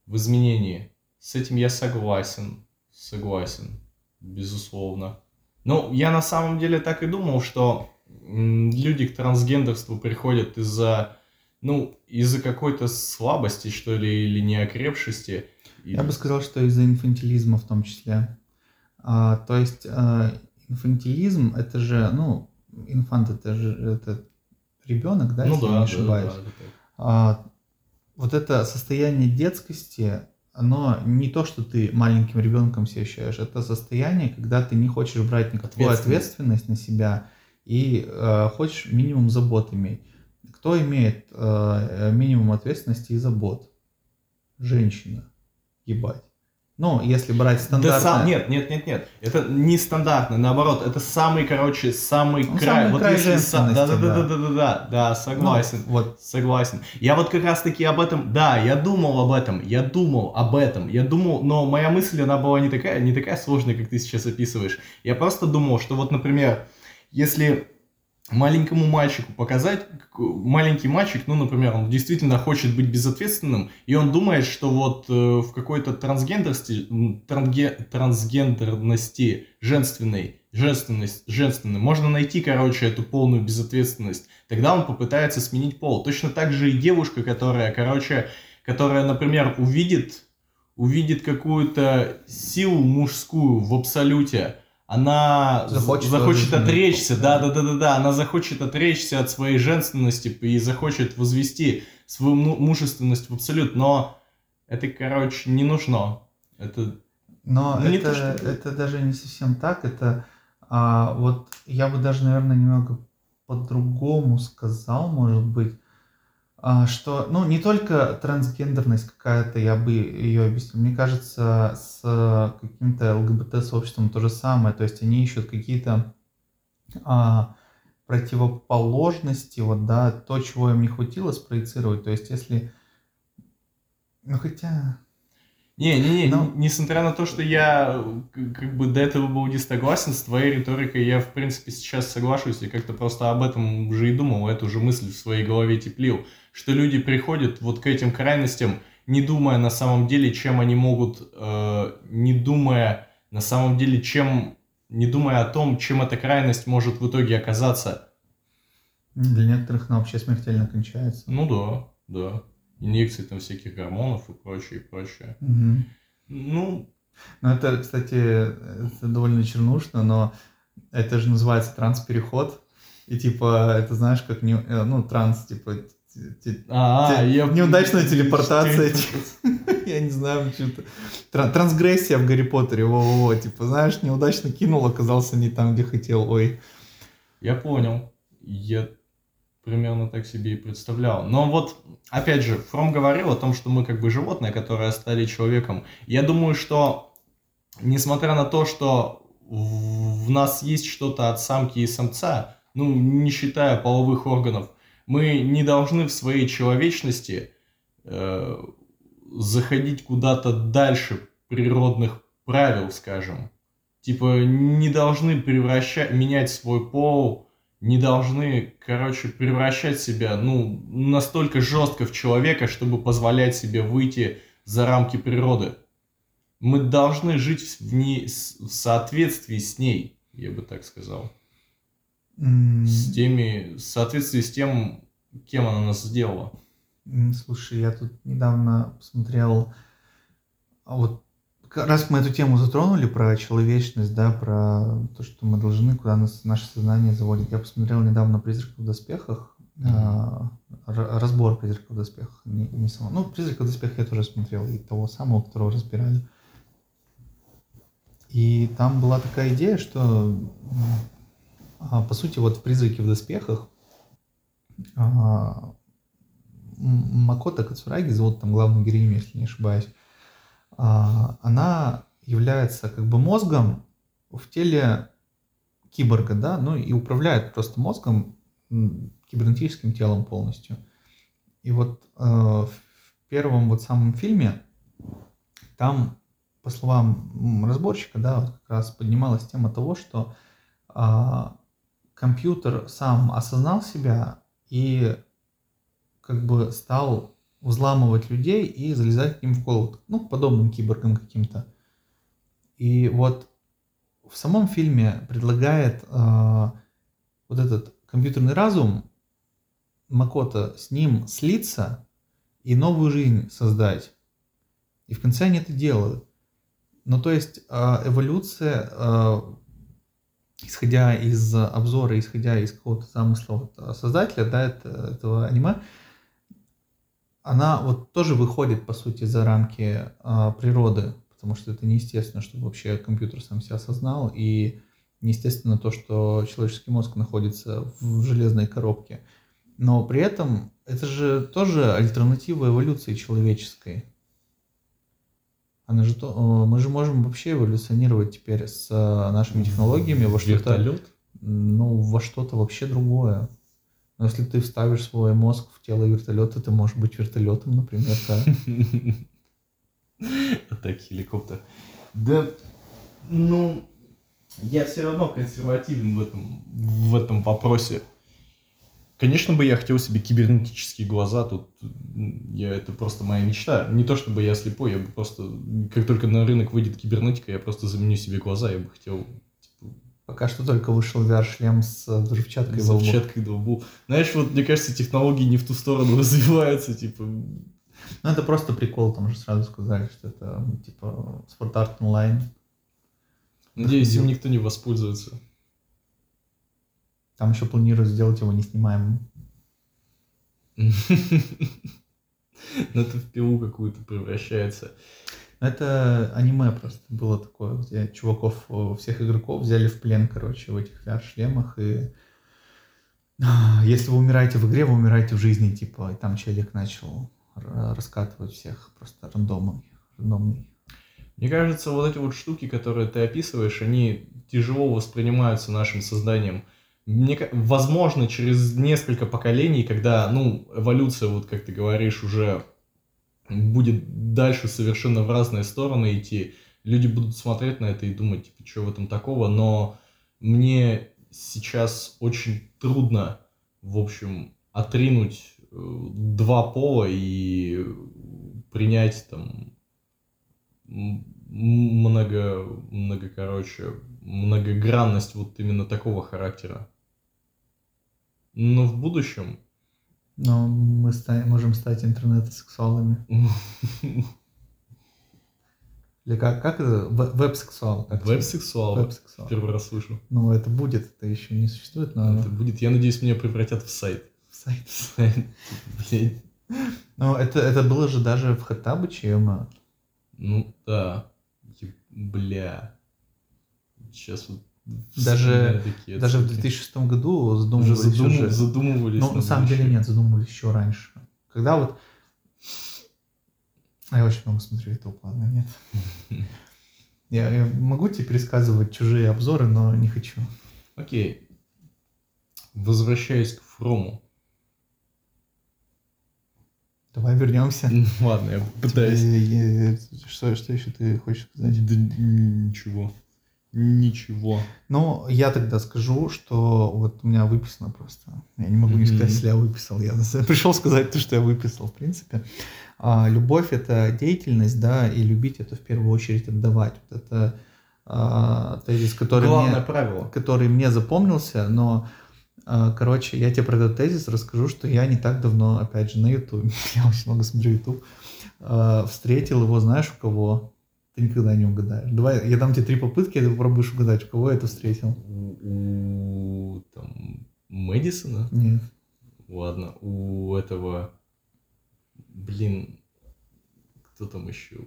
в изменении. С этим я согласен, согласен, безусловно. Ну, я на самом деле так и думал, что люди к трансгендерству приходят из-за, ну, из-за какой-то слабости, что ли, или неокрепшести. Я бы сказал, что из-за инфантилизма в том числе. А, то есть а, инфантилизм это же, ну, инфант это же это ребенок, да, ну, если да, я не ошибаюсь. Да, да, да. А, вот это состояние детскости, оно не то, что ты маленьким ребенком себя ощущаешь, это состояние, когда ты не хочешь брать никакую ответственность, на себя и э, хочешь минимум забот иметь. Кто имеет э, минимум ответственности и забот? Женщина. Ебать. Ну, если брать стандартно... Да сам, нет, нет, нет, нет. Это не стандартно, наоборот, это самый, короче, самый ну, край. Самый вот край если да, да, да, да, да, да, да, да, согласен, ну, вот. согласен. Я вот как раз таки об этом, да, я думал об этом, я думал об этом, я думал, но моя мысль, она была не такая, не такая сложная, как ты сейчас описываешь. Я просто думал, что вот, например, если маленькому мальчику показать, маленький мальчик, ну, например, он действительно хочет быть безответственным, и он думает, что вот э, в какой-то трансгендерности, трансге, трансгендерности женственной, женственность, женственной, можно найти, короче, эту полную безответственность. Тогда он попытается сменить пол. Точно так же и девушка, которая, короче, которая, например, увидит, увидит какую-то силу мужскую в абсолюте, она захочет, захочет отречься, да, да, да, да, да, она захочет отречься от своей женственности и захочет возвести свою мужественность в абсолют, но это, короче, не нужно. Это но ну, это, то, что... это даже не совсем так, это а, вот я бы даже, наверное, немного по-другому сказал, может быть, что, ну, не только трансгендерность какая-то, я бы ее объяснил, мне кажется, с каким-то ЛГБТ-сообществом то же самое, то есть они ищут какие-то а, противоположности, вот, да, то, чего им не хватило спроецировать, то есть если, ну, хотя, не, не, не, Но... несмотря на то, что я как бы до этого был не согласен с твоей риторикой, я в принципе сейчас соглашусь и как-то просто об этом уже и думал, эту же мысль в своей голове теплил что люди приходят вот к этим крайностям, не думая на самом деле, чем они могут, э, не думая на самом деле, чем, не думая о том, чем эта крайность может в итоге оказаться. Для некоторых она вообще смертельно кончается. Ну да, да. Инъекции там всяких гормонов и прочее, и прочее. Угу. Ну... Ну это, кстати, это довольно чернушно, но это же называется транспереход. И типа, это знаешь, как не, э, ну, транс, типа, а, я... Неудачная телепортация. Я не знаю, что-то. Трансгрессия в Гарри Поттере. Во-во-во. Типа, знаешь, неудачно кинул, оказался не там, где хотел. Ой. Я понял. Я примерно так себе и представлял. Но вот, опять же, Фром говорил о том, что мы как бы животные, которые стали человеком. Я думаю, что, несмотря на то, что в нас есть что-то от самки и самца, ну, не считая половых органов, мы не должны в своей человечности э, заходить куда-то дальше природных правил, скажем. Типа не должны превращать, менять свой пол, не должны, короче, превращать себя, ну, настолько жестко в человека, чтобы позволять себе выйти за рамки природы. Мы должны жить в, не, в соответствии с ней, я бы так сказал. С теми, в соответствии с тем, кем она нас сделала. Слушай, я тут недавно посмотрел, а вот раз мы эту тему затронули про человечность, да, про то, что мы должны, куда нас наше сознание заводит. Я посмотрел недавно «Призраков в доспехах», mm-hmm. разбор «Призраков в доспехах», не, не само. Ну, «Призраков в доспехах» я тоже смотрел, и того самого, которого разбирали. И там была такая идея, что, а, по сути, вот в «Призраке в доспехах» а, Макота Кацураги, зовут там главную героиню, если не ошибаюсь, а, она является как бы мозгом в теле киборга, да, ну и управляет просто мозгом, кибернетическим телом полностью. И вот э, в первом вот самом фильме, там, по словам разборщика, да, вот как раз поднималась тема того, что а, компьютер сам осознал себя и как бы стал взламывать людей и залезать к ним в голову, ну, подобным киборгам каким-то. И вот в самом фильме предлагает э, вот этот компьютерный разум Макота с ним слиться и новую жизнь создать. И в конце они это делают. Ну, то есть э, эволюция, э, исходя из обзора, исходя из какого-то замысла вот, создателя да, это, этого аниме, она вот тоже выходит, по сути, за рамки э, природы потому что это неестественно, чтобы вообще компьютер сам себя осознал, и неестественно то, что человеческий мозг находится в железной коробке. Но при этом это же тоже альтернатива эволюции человеческой. Она же то, мы же можем вообще эволюционировать теперь с нашими технологиями во что-то... Ну, во что-то вообще другое. Но если ты вставишь свой мозг в тело вертолета, ты можешь быть вертолетом, например, да. Так, хеликоптер. Да, ну, я все равно консервативен в этом, в этом вопросе. Конечно бы я хотел себе кибернетические глаза, тут я, это просто моя мечта. Не то чтобы я слепой, я бы просто, как только на рынок выйдет кибернетика, я просто заменю себе глаза, я бы хотел Пока что только вышел VR-шлем с взрывчаткой с взрывчаткой в лбу. Знаешь, вот мне кажется, технологии не в ту сторону развиваются, типа ну, это просто прикол, там же сразу сказали, что это, типа, спорт-арт онлайн. Надеюсь, им никто не воспользуется. Там еще планируют сделать его неснимаемым. Но это в пилу какую-то превращается. Это аниме просто было такое, где чуваков, э, всех игроков взяли в плен, короче, в этих VR-шлемах, и если вы умираете в игре, вы умираете в жизни, типа, и там человек начал раскатывать всех просто рандомный, рандомный. Мне кажется, вот эти вот штуки, которые ты описываешь, они тяжело воспринимаются нашим созданием. Мне, возможно, через несколько поколений, когда, ну, эволюция, вот как ты говоришь, уже будет дальше совершенно в разные стороны идти, люди будут смотреть на это и думать, типа, что в этом такого, но мне сейчас очень трудно, в общем, отринуть два пола и принять там много, много, короче, многогранность вот именно такого характера. Но в будущем... Но мы ста- можем стать интернет-сексуалами. Или как, как это? Веб-сексуал. Веб-сексуал. Веб-сексуал. Первый раз слышу. Ну, это будет, это еще не существует, но... Это будет. Я надеюсь, меня превратят в сайт сайт. Блин. Ну, это, это было же даже в Хаттабыче, ема. Ну, да. Бля. Сейчас вот даже, даже в 2006 году задумывались уже. Задум, уже. Задумывались. Ну, на самом деле нет, задумывались еще раньше. Когда вот... А я очень много смотрю YouTube, ладно, нет. Я, я могу тебе пересказывать чужие обзоры, но не хочу. Окей. Возвращаясь к Фрому. Давай вернемся. Ладно, я пытаюсь. Что, что еще ты хочешь сказать? Да ничего. Ничего. Ну, я тогда скажу, что вот у меня выписано просто. Я не могу не сказать, если я выписал. Я пришел сказать то, что я выписал, в принципе. А, любовь это деятельность, да, и любить это в первую очередь отдавать. Вот это а, тезис, который Главное мне, правило. который мне запомнился, но а, короче, я тебе про этот тезис расскажу, что я не так давно, опять же, на YouTube, я очень много смотрю YouTube, а, встретил его, знаешь, у кого? Ты никогда не угадаешь. Давай, я дам тебе три попытки, ты попробуешь угадать, у кого я это встретил. У, там, Мэдисона? Нет. Ладно, у этого, блин, кто там еще?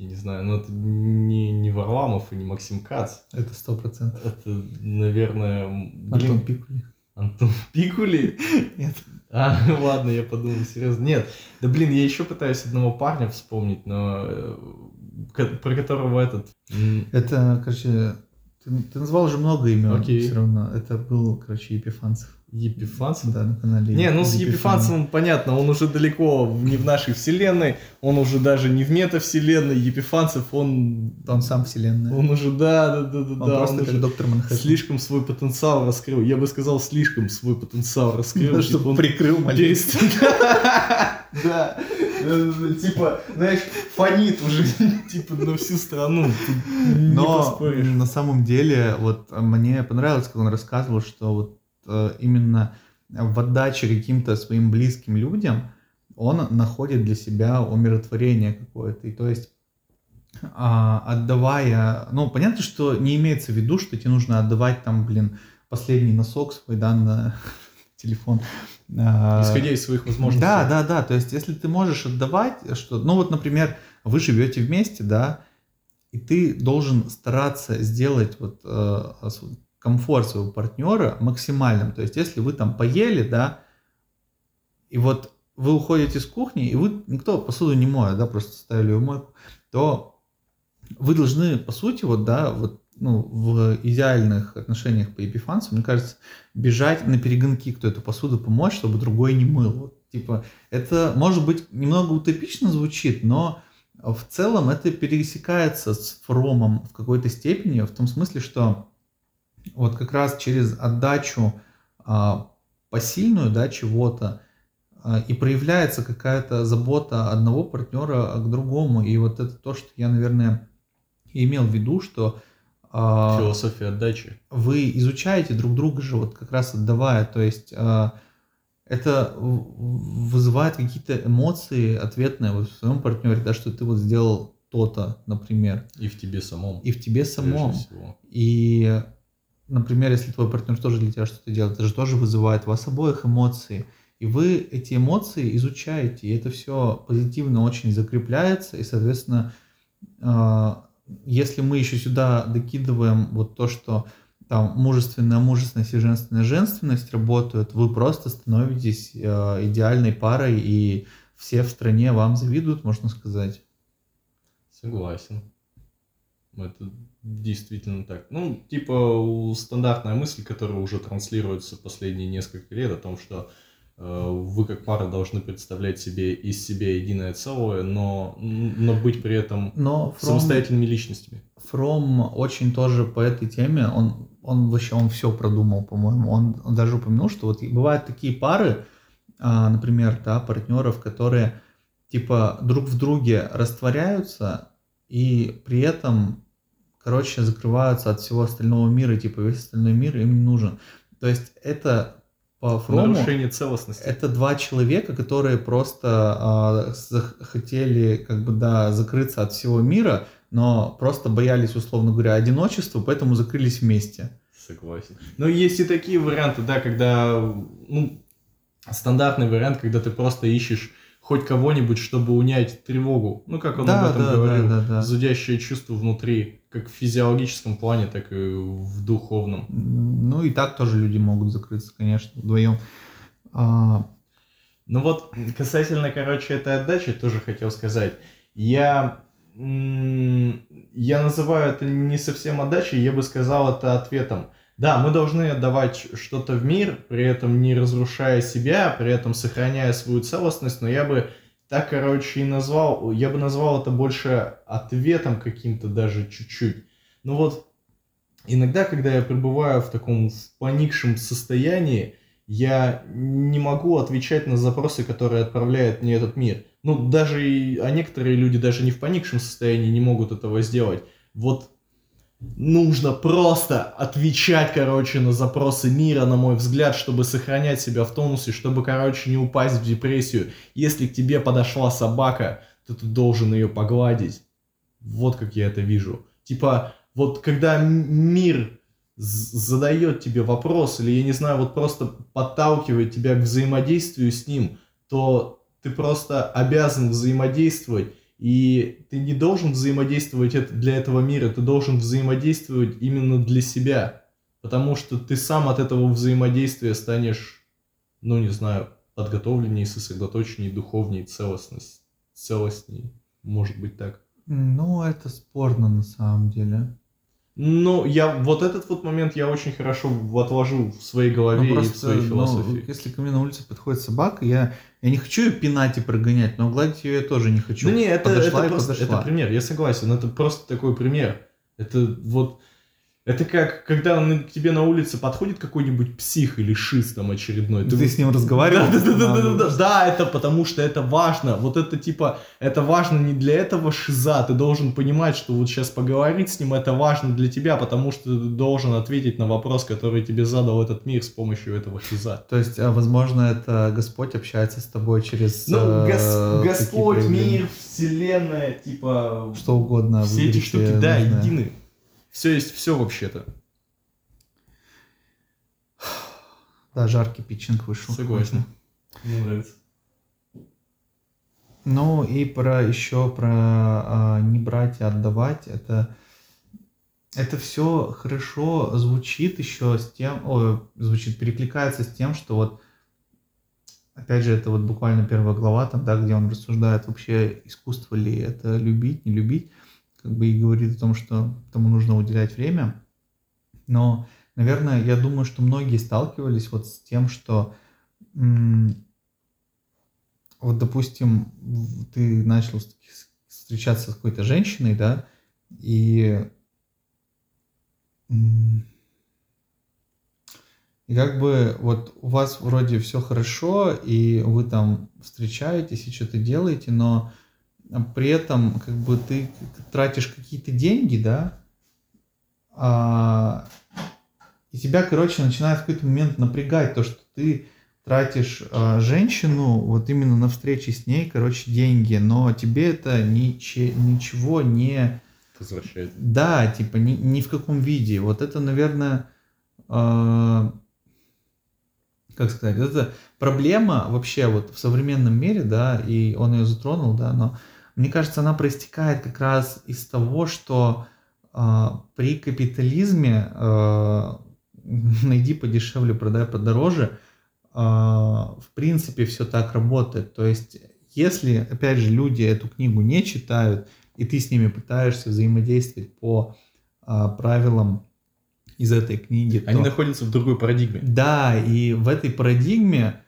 я не знаю, но это не, не Варламов и не Максим Кац. Это сто процентов. Это, наверное... Блин, Антон Пикули. Антон Пикули? Нет. А, ладно, я подумал, серьезно. Нет, да блин, я еще пытаюсь одного парня вспомнить, но э, про которого этот... Это, короче, ты, ты назвал уже много имен Окей. все равно. Это был, короче, Епифанцев. Епифанцев? Да, на канале. Не, ну с. Епифанцевым понятно, он уже далеко не в нашей вселенной, он уже даже не в метавселенной. Епифанцев, он... Он сам вселенная. Он уже, да, да, да, да, Он да, просто он как доктор Манхэттен. слишком свой потенциал раскрыл. Я бы сказал, слишком свой потенциал раскрыл. Типа, чтобы он прикрыл маленько. Да. Э, Типа, знаешь, фонит уже, типа, на всю страну. Но на самом деле, вот мне понравилось, как он рассказывал, что вот именно в отдаче каким-то своим близким людям он находит для себя умиротворение какое-то. И то есть а, отдавая, ну, понятно, что не имеется в виду, что тебе нужно отдавать там, блин, последний носок свой, да, на телефон. А, Исходя из своих возможностей. Да, да, да. То есть, если ты можешь отдавать, что, ну вот, например, вы живете вместе, да, и ты должен стараться сделать вот э, комфорт своего партнера максимальным. То есть, если вы там поели, да, и вот вы уходите с кухни, и вы никто посуду не моет, да, просто ставили ее в мойку, то вы должны, по сути, вот, да, вот, ну, в идеальных отношениях по епифанцу, мне кажется, бежать на перегонки, кто эту посуду помоет, чтобы другой не мыл. Вот, типа, это, может быть, немного утопично звучит, но в целом это пересекается с Фромом в какой-то степени, в том смысле, что вот как раз через отдачу а, посильную, да, чего-то, а, и проявляется какая-то забота одного партнера к другому. И вот это то, что я, наверное, имел в виду, что а, Философия отдачи. вы изучаете друг друга же, вот как раз отдавая, то есть а, это вызывает какие-то эмоции ответные вот в своем партнере, да, что ты вот сделал то-то, например, И в тебе самом. и в тебе самом. И, например, если твой партнер тоже для тебя что-то делает, это же тоже вызывает у вас обоих эмоции. И вы эти эмоции изучаете, и это все позитивно очень закрепляется, и, соответственно, э, если мы еще сюда докидываем вот то, что там мужественная мужественность и женственная женственность работают, вы просто становитесь э, идеальной парой, и все в стране вам завидуют, можно сказать. Согласен. Это действительно так. Ну, типа, стандартная мысль, которая уже транслируется последние несколько лет о том, что э, вы как пара должны представлять себе из себя единое целое, но, но быть при этом Но Фром- самостоятельными личностями. Фром очень тоже по этой теме, он, он вообще, он все продумал, по-моему. Он, он даже упомянул, что вот бывают такие пары, а, например, да, партнеров, которые типа друг в друге растворяются и при этом, короче, закрываются от всего остального мира, типа весь остальной мир им не нужен. То есть это по Фрому... Нарушение целостности. Это два человека, которые просто зах- хотели, как бы, да, закрыться от всего мира, но просто боялись, условно говоря, одиночества, поэтому закрылись вместе. Согласен. Но есть и такие варианты, да, когда, ну, стандартный вариант, когда ты просто ищешь хоть кого-нибудь, чтобы унять тревогу. Ну, как он Да, об этом да, говорил. да, да, да. Зудящее чувство внутри, как в физиологическом плане, так и в духовном. Ну и так тоже люди могут закрыться, конечно, вдвоем. А, Ну вот, касательно, короче, этой отдачи, тоже хотел сказать. Я, я называю это не совсем отдачей, я бы сказал это ответом. Да, мы должны отдавать что-то в мир, при этом не разрушая себя, при этом сохраняя свою целостность, но я бы так, короче, и назвал, я бы назвал это больше ответом каким-то даже чуть-чуть. Ну вот, иногда, когда я пребываю в таком в поникшем состоянии, я не могу отвечать на запросы, которые отправляет мне этот мир. Ну, даже а некоторые люди даже не в поникшем состоянии не могут этого сделать. Вот нужно просто отвечать, короче, на запросы мира, на мой взгляд, чтобы сохранять себя в тонусе, чтобы, короче, не упасть в депрессию. Если к тебе подошла собака, то ты должен ее погладить. Вот как я это вижу. Типа, вот когда мир задает тебе вопрос, или, я не знаю, вот просто подталкивает тебя к взаимодействию с ним, то ты просто обязан взаимодействовать, и ты не должен взаимодействовать для этого мира, ты должен взаимодействовать именно для себя, потому что ты сам от этого взаимодействия станешь, ну, не знаю, подготовленнее, сосредоточеннее, духовнее, целостность, целостней, может быть так. ну, это спорно на самом деле. Ну, я вот этот вот момент я очень хорошо отложу в своей голове Ну, и в просто, своей ну, философии. если ко мне на улице подходит собака, я, я не хочу ее пинать и прогонять, но гладить ее я тоже не хочу. Ну не, это, подошла это просто подошла. это пример, я согласен, это просто такой пример. Это вот, это как, когда на- к тебе на улице подходит какой-нибудь псих или шиз там очередной. Ты, с ним разговаривал? Да, да, да, да, да, да, да, это потому что это важно. Вот это типа, это важно не для этого шиза. Ты должен понимать, что вот сейчас поговорить с ним это важно для тебя, потому что ты должен ответить на вопрос, который тебе задал этот мир с помощью этого шиза. То есть, а, возможно, это Господь общается с тобой через... Ну, э, гос- Господь, какие-то, мир, вселенная, типа... Что угодно. Все эти штуки, да, едины. Все есть все вообще-то. Да, жаркий питчинг вышел. Согласен. Мне нравится. Ну и про еще про а, не брать и отдавать. Это это все хорошо звучит еще с тем, ой, звучит, перекликается с тем, что вот опять же это вот буквально первая глава там, да, где он рассуждает вообще искусство ли это любить, не любить, как бы и говорит о том, что этому нужно уделять время. Но, наверное, я думаю, что многие сталкивались вот с тем, что вот, допустим, ты начал встречаться с какой-то женщиной, да, и, и как бы вот у вас вроде все хорошо, и вы там встречаетесь и что-то делаете, но при этом как бы ты тратишь какие-то деньги, да, а, и тебя, короче, начинает в какой-то момент напрягать то, что ты тратишь а, женщину вот именно на встречи с ней, короче, деньги, но тебе это ниче- ничего не... Возвращает. Да, типа ни, ни в каком виде. Вот это, наверное, а, как сказать, это проблема вообще вот в современном мире, да, и он ее затронул, да, но мне кажется, она проистекает как раз из того, что а, при капитализме а, найди подешевле, продай подороже, а, в принципе все так работает. То есть, если, опять же, люди эту книгу не читают, и ты с ними пытаешься взаимодействовать по а, правилам из этой книги, Они то- находятся в другой парадигме. да, и в этой парадигме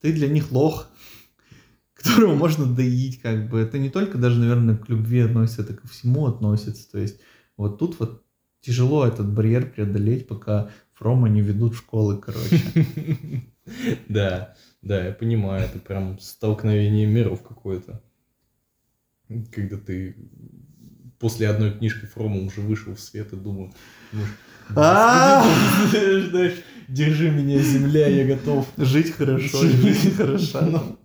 ты для них лох, которого можно доить, как бы. Это не только даже, наверное, к любви относится, это ко всему относится. То есть вот тут вот тяжело этот барьер преодолеть, пока Фрома не ведут школы, короче. Да, да, я понимаю, это прям столкновение миров какое-то. Когда ты после одной книжки Фрома уже вышел в свет и думал, думаешь, А! «Господи, знаешь, держи меня, земля, я готов. Жить хорошо, жизнь хороша.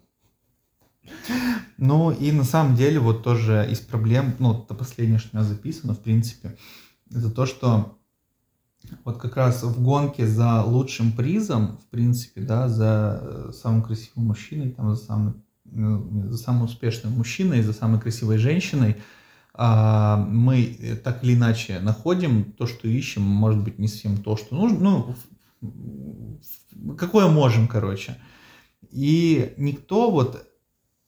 Ну, Ну и на самом деле вот тоже из проблем, ну это последнее, что у меня записано, в принципе, это то, что вот как раз в гонке за лучшим призом, в принципе, да, за э, самым красивым мужчиной, там, за самым, э, за самым успешным мужчиной, за самой красивой женщиной, а, мы так или иначе находим то, что ищем, может быть, не совсем то, что нужно, ну, какое можем, короче. И никто вот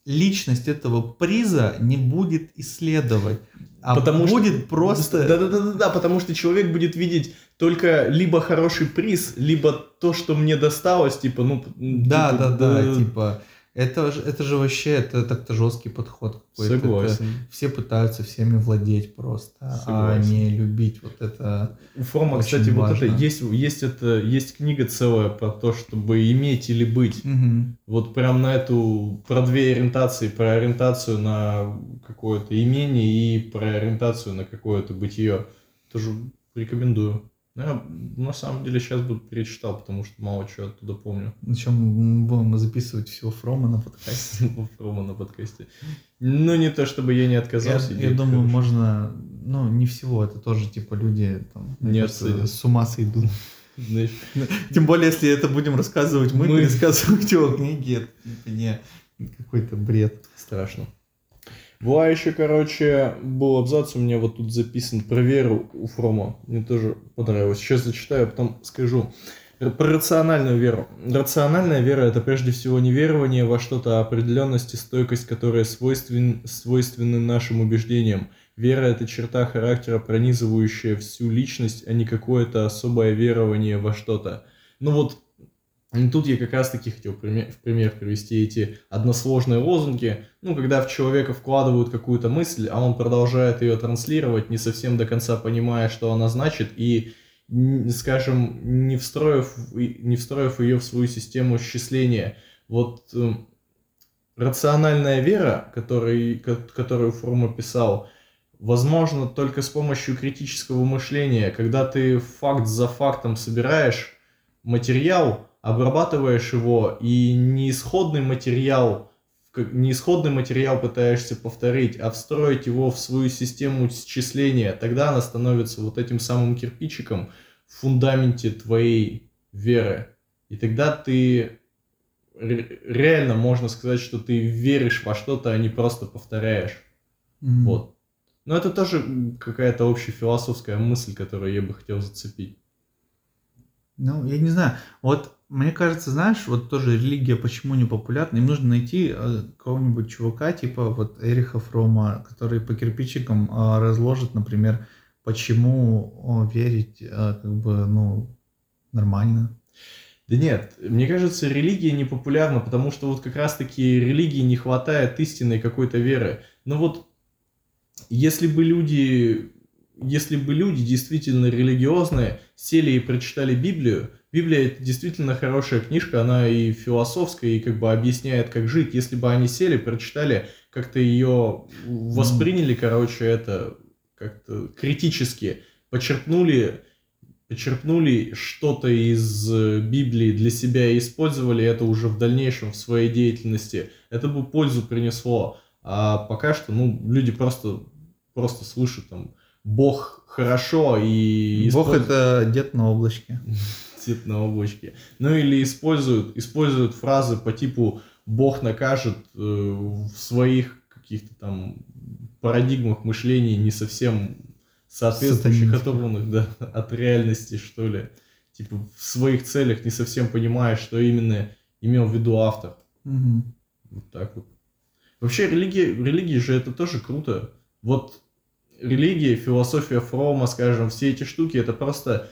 личность этого приза не будет исследовать, а Потому что- будет просто... Да-да-да, потому что человек будет видеть только либо хороший приз, либо то, что мне досталось, типа, ну... Да, типа, да, да, типа, это, же- это же вообще, это так-то жесткий подход какой-то. Это Согласен. все пытаются всеми владеть просто, а Согласен. не любить вот это. У Фрома, кстати, вот важно. это есть, есть это, есть книга целая про то, чтобы иметь или быть. Мгм. Вот прям на эту, про две ориентации, про ориентацию на какое-то имение и про ориентацию на какое-то бытие. Тоже рекомендую. Ну, Я на самом деле сейчас бы перечитал, потому что мало чего оттуда помню. Причем мы будем записывать всего Фрома на подкасте. Фрома на подкасте. Ну, не то, чтобы я не Я, отказался. я идея думаю, хорошая. можно, ну, не всего, это тоже, типа, люди там, Не кажется, с ума сойдут. Знаешь, Тем более, если это будем рассказывать мы, Мы. пересказывать его книги, это типа, не какой-то бред. Страшно. Была еще, короче, был абзац у меня вот тут записан про веру у Фрома. Мне тоже понравилось. Сейчас зачитаю, а потом скажу. Про рациональную веру. Рациональная вера – это прежде всего не верование во что-то, а определенность и стойкость, которая свойствен, свойственны нашим убеждениям. Вера — это черта характера, пронизывающая всю личность, а не какое-то особое верование во что-то. Ну вот, тут я как раз-таки хотел пример, в пример привести эти односложные лозунги. Ну, когда в человека вкладывают какую-то мысль, а он продолжает ее транслировать, не совсем до конца понимая, что она значит, и скажем, не встроив, не встроив ее в свою систему счисления. Вот э, рациональная вера, который, которую Фрум описал, возможно только с помощью критического мышления, когда ты факт за фактом собираешь материал, обрабатываешь его, и не исходный материал, не исходный материал пытаешься повторить, а встроить его в свою систему счисления, тогда она становится вот этим самым кирпичиком в фундаменте твоей веры. И тогда ты реально можно сказать, что ты веришь во что-то, а не просто повторяешь. Mm-hmm. Вот. Но это тоже какая-то общая философская мысль, которую я бы хотел зацепить. Ну, я не знаю. Вот мне кажется, знаешь, вот тоже религия почему не популярна. Им нужно найти э, кого-нибудь чувака, типа вот Эриха Фрома, который по кирпичикам э, разложит, например, почему верить э, как бы, ну, нормально. Да нет, мне кажется, религия не популярна, потому что вот как раз-таки религии не хватает истинной какой-то веры. Но вот если бы люди, если бы люди действительно религиозные сели и прочитали Библию, Библия это действительно хорошая книжка, она и философская, и как бы объясняет, как жить. Если бы они сели, прочитали, как-то ее восприняли, короче, это как-то критически, почерпнули почерпнули что-то из э, Библии для себя и использовали это уже в дальнейшем в своей деятельности, это бы пользу принесло. А пока что, ну, люди просто, просто слышат там Бог хорошо и... Бог это дед на облачке. Дед на облачке. Ну или используют, используют фразы по типу Бог накажет э, в своих каких-то там парадигмах мышления не совсем соответствующих оторванных да, от реальности, что ли. Типа в своих целях не совсем понимаешь, что именно имел в виду автор. Угу. Вот так вот. Вообще религия, религия же это тоже круто. Вот религия, философия Фрома, скажем, все эти штуки, это просто,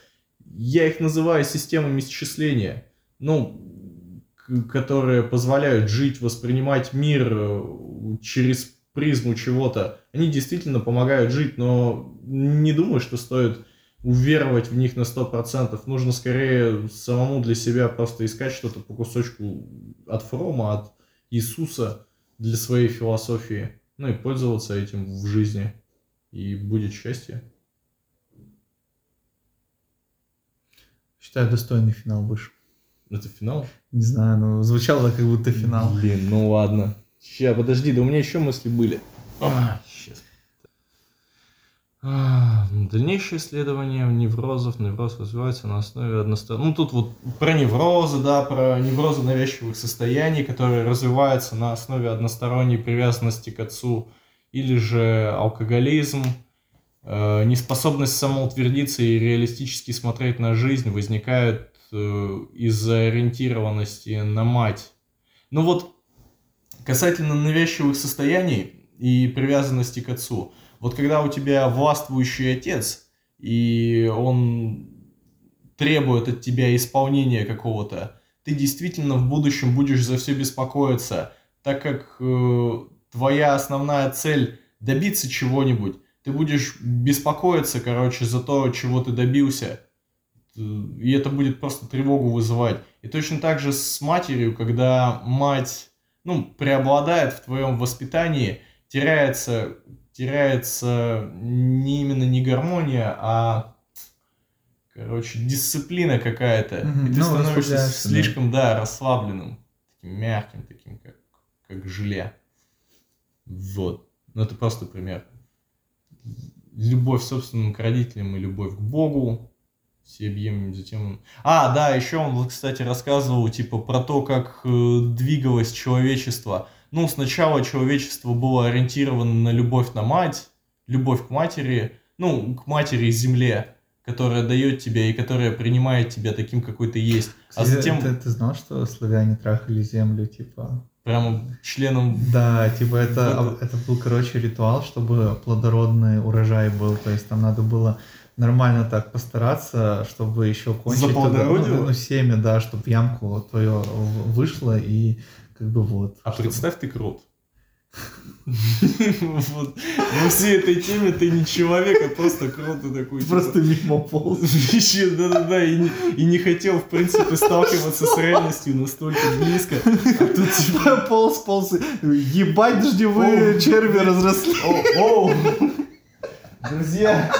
я их называю системами исчисления, ну, которые позволяют жить, воспринимать мир э, через призму чего-то, они действительно помогают жить, но не думаю, что стоит уверовать в них на 100%. Нужно скорее самому для себя просто искать что-то по кусочку от Фрома, от Иисуса для своей философии. Ну и пользоваться этим в жизни. И будет счастье. Считаю, достойный финал вышел. Это финал? Не знаю, но звучало как будто финал. Блин, ну ладно. Сейчас, подожди, да у меня еще мысли были. А, сейчас. А, дальнейшее исследование неврозов. Невроз развивается на основе одностороннего... Ну, тут вот про неврозы, да, про неврозы навязчивых состояний, которые развиваются на основе односторонней привязанности к отцу. Или же алкоголизм, неспособность самоутвердиться и реалистически смотреть на жизнь возникает э, из-за ориентированности на мать. Ну вот Касательно навязчивых состояний и привязанности к отцу. Вот когда у тебя властвующий отец, и он требует от тебя исполнения какого-то, ты действительно в будущем будешь за все беспокоиться, так как э, твоя основная цель добиться чего-нибудь, ты будешь беспокоиться, короче, за то, чего ты добился. И это будет просто тревогу вызывать. И точно так же с матерью, когда мать ну, преобладает в твоем воспитании, теряется, теряется не именно не гармония, а короче, дисциплина какая-то. Mm-hmm. И ты ну, становишься слишком, да. да, расслабленным, таким мягким, таким, как, как желе. Вот. Ну, это просто пример. Любовь, собственно, к родителям и любовь к Богу все объемами затем... А, да, еще он, кстати, рассказывал, типа, про то, как э, двигалось человечество. Ну, сначала человечество было ориентировано на любовь на мать, любовь к матери, ну, к матери и земле, которая дает тебе и которая принимает тебя таким, какой ты есть. А кстати, а затем... Ты, ты знал, что славяне трахали землю, типа, прямо членом... Да, типа это, это был, короче, ритуал, чтобы плодородный урожай был. То есть там надо было нормально так постараться, чтобы еще кончить ну, семя, да, чтобы ямку твое вышло и как бы вот. А представь ты крот. Вот. Во всей этой теме ты не человек, а просто круто такой. Типа, просто мимо полз. Да-да-да, и не хотел, в принципе, сталкиваться с реальностью настолько близко. А тут типа полз, полз. Ебать, дождевые черви разросли. Друзья,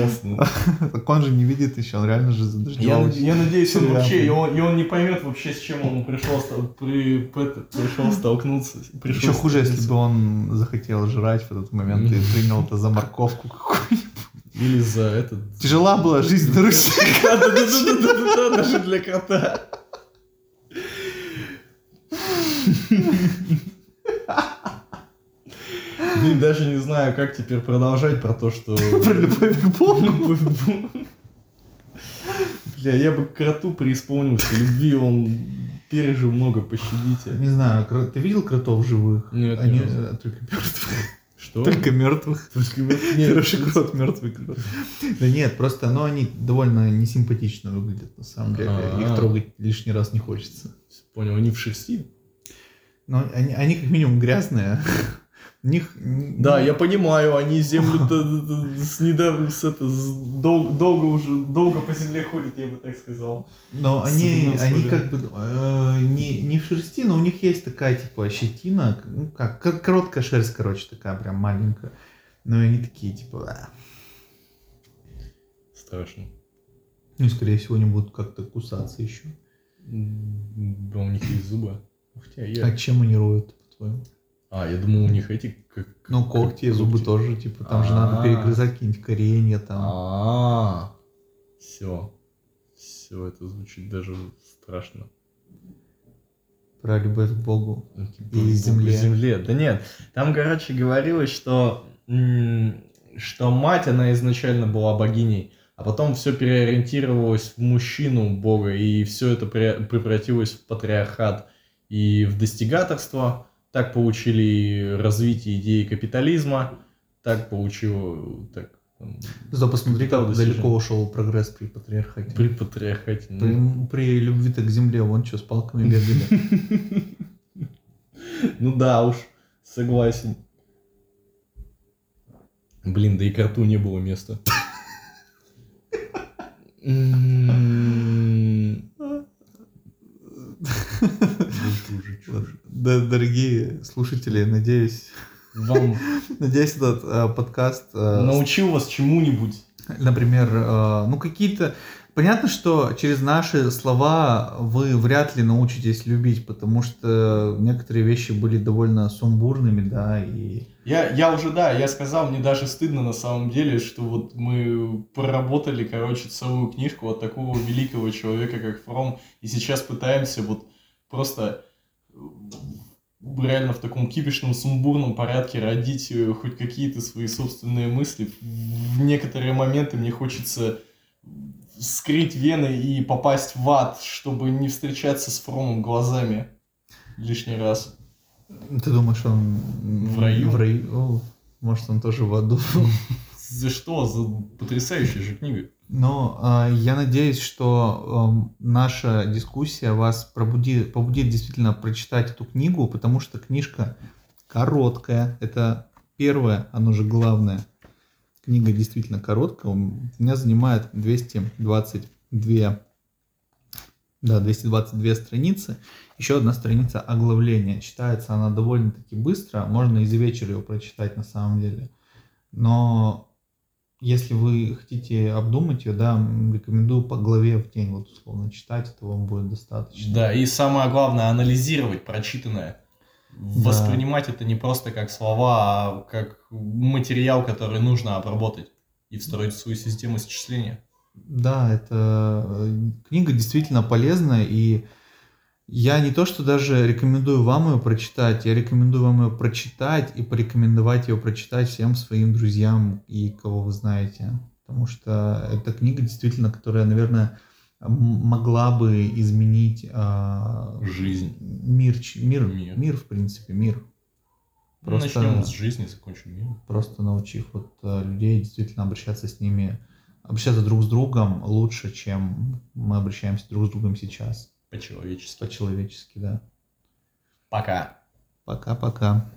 Ужасно. Так он же не видит еще, он реально же задождевал. Я, я надеюсь, он вообще, и он, и он не поймет вообще, с чем он пришел, при, пришел столкнуться. Пришел еще хуже, если бы он захотел жрать в этот момент и принял это за морковку какую-нибудь. Или за этот... Тяжела была жизнь на Руси. Да-да-да, даже для кота. Блин, даже не знаю, как теперь продолжать про то, что... Про любовь к Богу. Бля, я бы кроту преисполнился. Любви он пережил много, пощадите. Не знаю, ты видел кротов живых? Нет, Они э, только мертвых. Что? Только мертвых. Нет, Хороший крот, мертвый крот. Да нет, просто, но они довольно несимпатично выглядят, на самом деле. Их трогать лишний раз не хочется. Понял, они в шерсти? Ну, они, они как минимум грязные них... Да, я понимаю, они землю с недавно, с это, с дол, долго уже, долго по земле ходят, я бы так сказал. Но они, они как бы э, не, не в шерсти, но у них есть такая, типа, щетина, ну как, как короткая шерсть, короче, такая прям маленькая. Но они такие, типа... А. Страшно. Ну, скорее всего, они будут как-то кусаться еще. Да, у них есть зубы. Хотя я... А чем они роют, по-твоему? А, я думал, у них эти... Как, ну, когти, как, зубы когти. тоже, типа, там А-а-а. же надо перегрызать какие-нибудь коренья там. А, все. Все, это звучит даже страшно. Про любовь к Богу ну, типа, и земле. земле. Да нет, там, короче, говорилось, что, что мать, она изначально была богиней, а потом все переориентировалось в мужчину Бога, и все это превратилось в патриархат и в достигаторство, так получили развитие идеи капитализма, так получил... Так, Зато посмотри, как далеко ушел прогресс при патриархате. При патриархате. При, ну... при любви-то к земле, вон что, с палками бегали. Ну да уж, согласен. Блин, да и коту не было места. Да, дорогие слушатели, надеюсь, вам, надеюсь, этот э, подкаст э, научил вас чему-нибудь. Например, э, ну какие-то Понятно, что через наши слова вы вряд ли научитесь любить, потому что некоторые вещи были довольно сумбурными, да, и... Я, я уже, да, я сказал, мне даже стыдно на самом деле, что вот мы проработали, короче, целую книжку от такого великого человека, как Фром, и сейчас пытаемся вот просто реально в таком кипишном, сумбурном порядке родить э, хоть какие-то свои собственные мысли. В некоторые моменты мне хочется скрыть вены и попасть в ад, чтобы не встречаться с Фромом глазами лишний раз. Ты думаешь, он в раю? В раю? Может, он тоже в аду? За что? За потрясающая же книга. Но э, я надеюсь, что э, наша дискуссия вас пробудит, побудит действительно прочитать эту книгу, потому что книжка короткая. Это первое, оно же главное. Книга действительно короткая. У меня занимает 222, да, 222 страницы. Еще одна страница оглавления. Читается она довольно-таки быстро. Можно и за вечер ее прочитать на самом деле. Но если вы хотите обдумать ее, да, рекомендую по главе в день вот условно читать, это вам будет достаточно. Да, и самое главное, анализировать прочитанное. Да. Воспринимать это не просто как слова, а как материал, который нужно обработать и встроить в свою систему счисления. Да, это э, книга действительно полезная, и я не то, что даже рекомендую вам ее прочитать, я рекомендую вам ее прочитать и порекомендовать ее прочитать всем своим друзьям и кого вы знаете. Потому что эта книга действительно, которая, наверное, могла бы изменить а, Жизнь. мир, мир, Мир. мир, в принципе, мир. Ну, Просто- Начнем с жизни, закончим миром. Просто научив вот э, людей действительно обращаться с ними, обращаться друг с другом лучше, чем мы обращаемся друг с другом сейчас. По-человечески. По-человечески, да. Пока. Пока-пока.